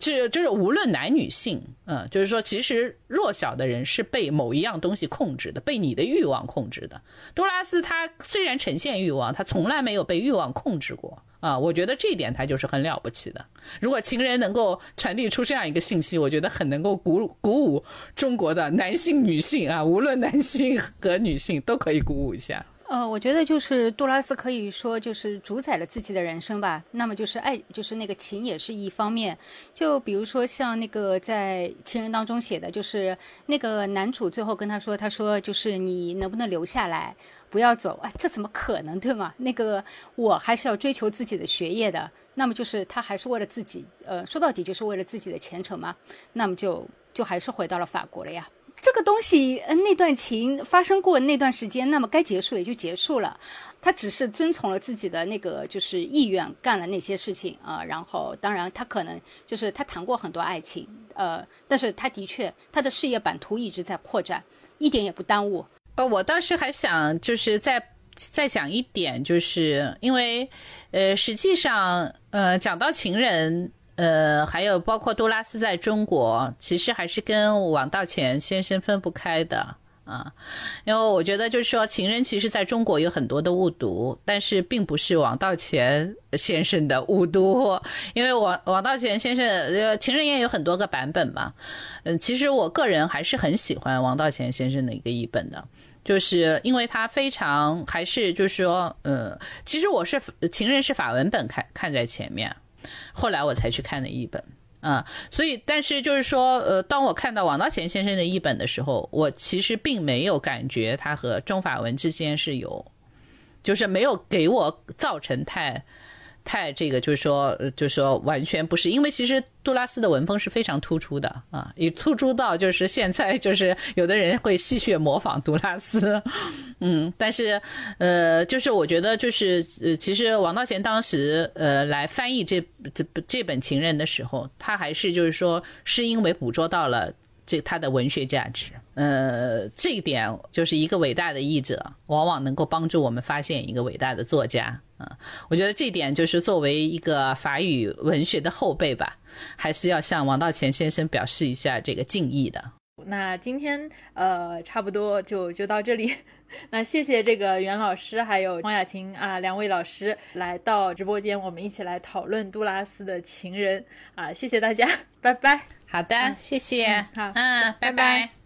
这就是无论男女性，嗯，就是说其实弱小的人是被某一样东西控制的，被你的欲望控制的。多拉斯他虽然呈现欲望，他从来没有被欲望控制过。啊，我觉得这一点他就是很了不起的。如果情人能够传递出这样一个信息，我觉得很能够鼓鼓舞中国的男性、女性啊，无论男性和女性都可以鼓舞一下。呃，我觉得就是杜拉斯可以说就是主宰了自己的人生吧。那么就是爱，就是那个情也是一方面。就比如说像那个在情人当中写的，就是那个男主最后跟他说，他说就是你能不能留下来？不要走啊！这怎么可能，对吗？那个我还是要追求自己的学业的。那么就是他还是为了自己，呃，说到底就是为了自己的前程嘛。那么就就还是回到了法国了呀。这个东西，嗯，那段情发生过那段时间，那么该结束也就结束了。他只是遵从了自己的那个就是意愿，干了那些事情啊。然后当然他可能就是他谈过很多爱情，呃，但是他的确他的事业版图一直在扩展，一点也不耽误。呃，我倒是还想就是再再讲一点，就是因为，呃，实际上，呃，讲到情人，呃，还有包括杜拉斯在中国，其实还是跟王道乾先生分不开的啊。因为我觉得就是说，情人其实在中国有很多的误读，但是并不是王道乾先生的误读，因为王王道乾先生，呃，情人也有很多个版本嘛。嗯，其实我个人还是很喜欢王道乾先生的一个译本的。就是因为他非常还是就是说，呃，其实我是情人是法文本看看在前面，后来我才去看的译本啊，所以但是就是说，呃，当我看到王道贤先生的译本的时候，我其实并没有感觉他和中法文之间是有，就是没有给我造成太。太这个就是说，就是说完全不是，因为其实杜拉斯的文风是非常突出的啊，也突出到就是现在就是有的人会戏谑模仿杜拉斯，嗯，但是呃，就是我觉得就是呃，其实王道贤当时呃来翻译这这这本情人的时候，他还是就是说是因为捕捉到了。这他的文学价值，呃，这一点就是一个伟大的译者，往往能够帮助我们发现一个伟大的作家啊。我觉得这点就是作为一个法语文学的后辈吧，还是要向王道乾先生表示一下这个敬意的。那今天呃，差不多就就到这里。那谢谢这个袁老师还有黄雅琴啊两位老师来到直播间，我们一起来讨论杜拉斯的情人啊，谢谢大家，拜拜。好的，谢谢。好，嗯，拜拜。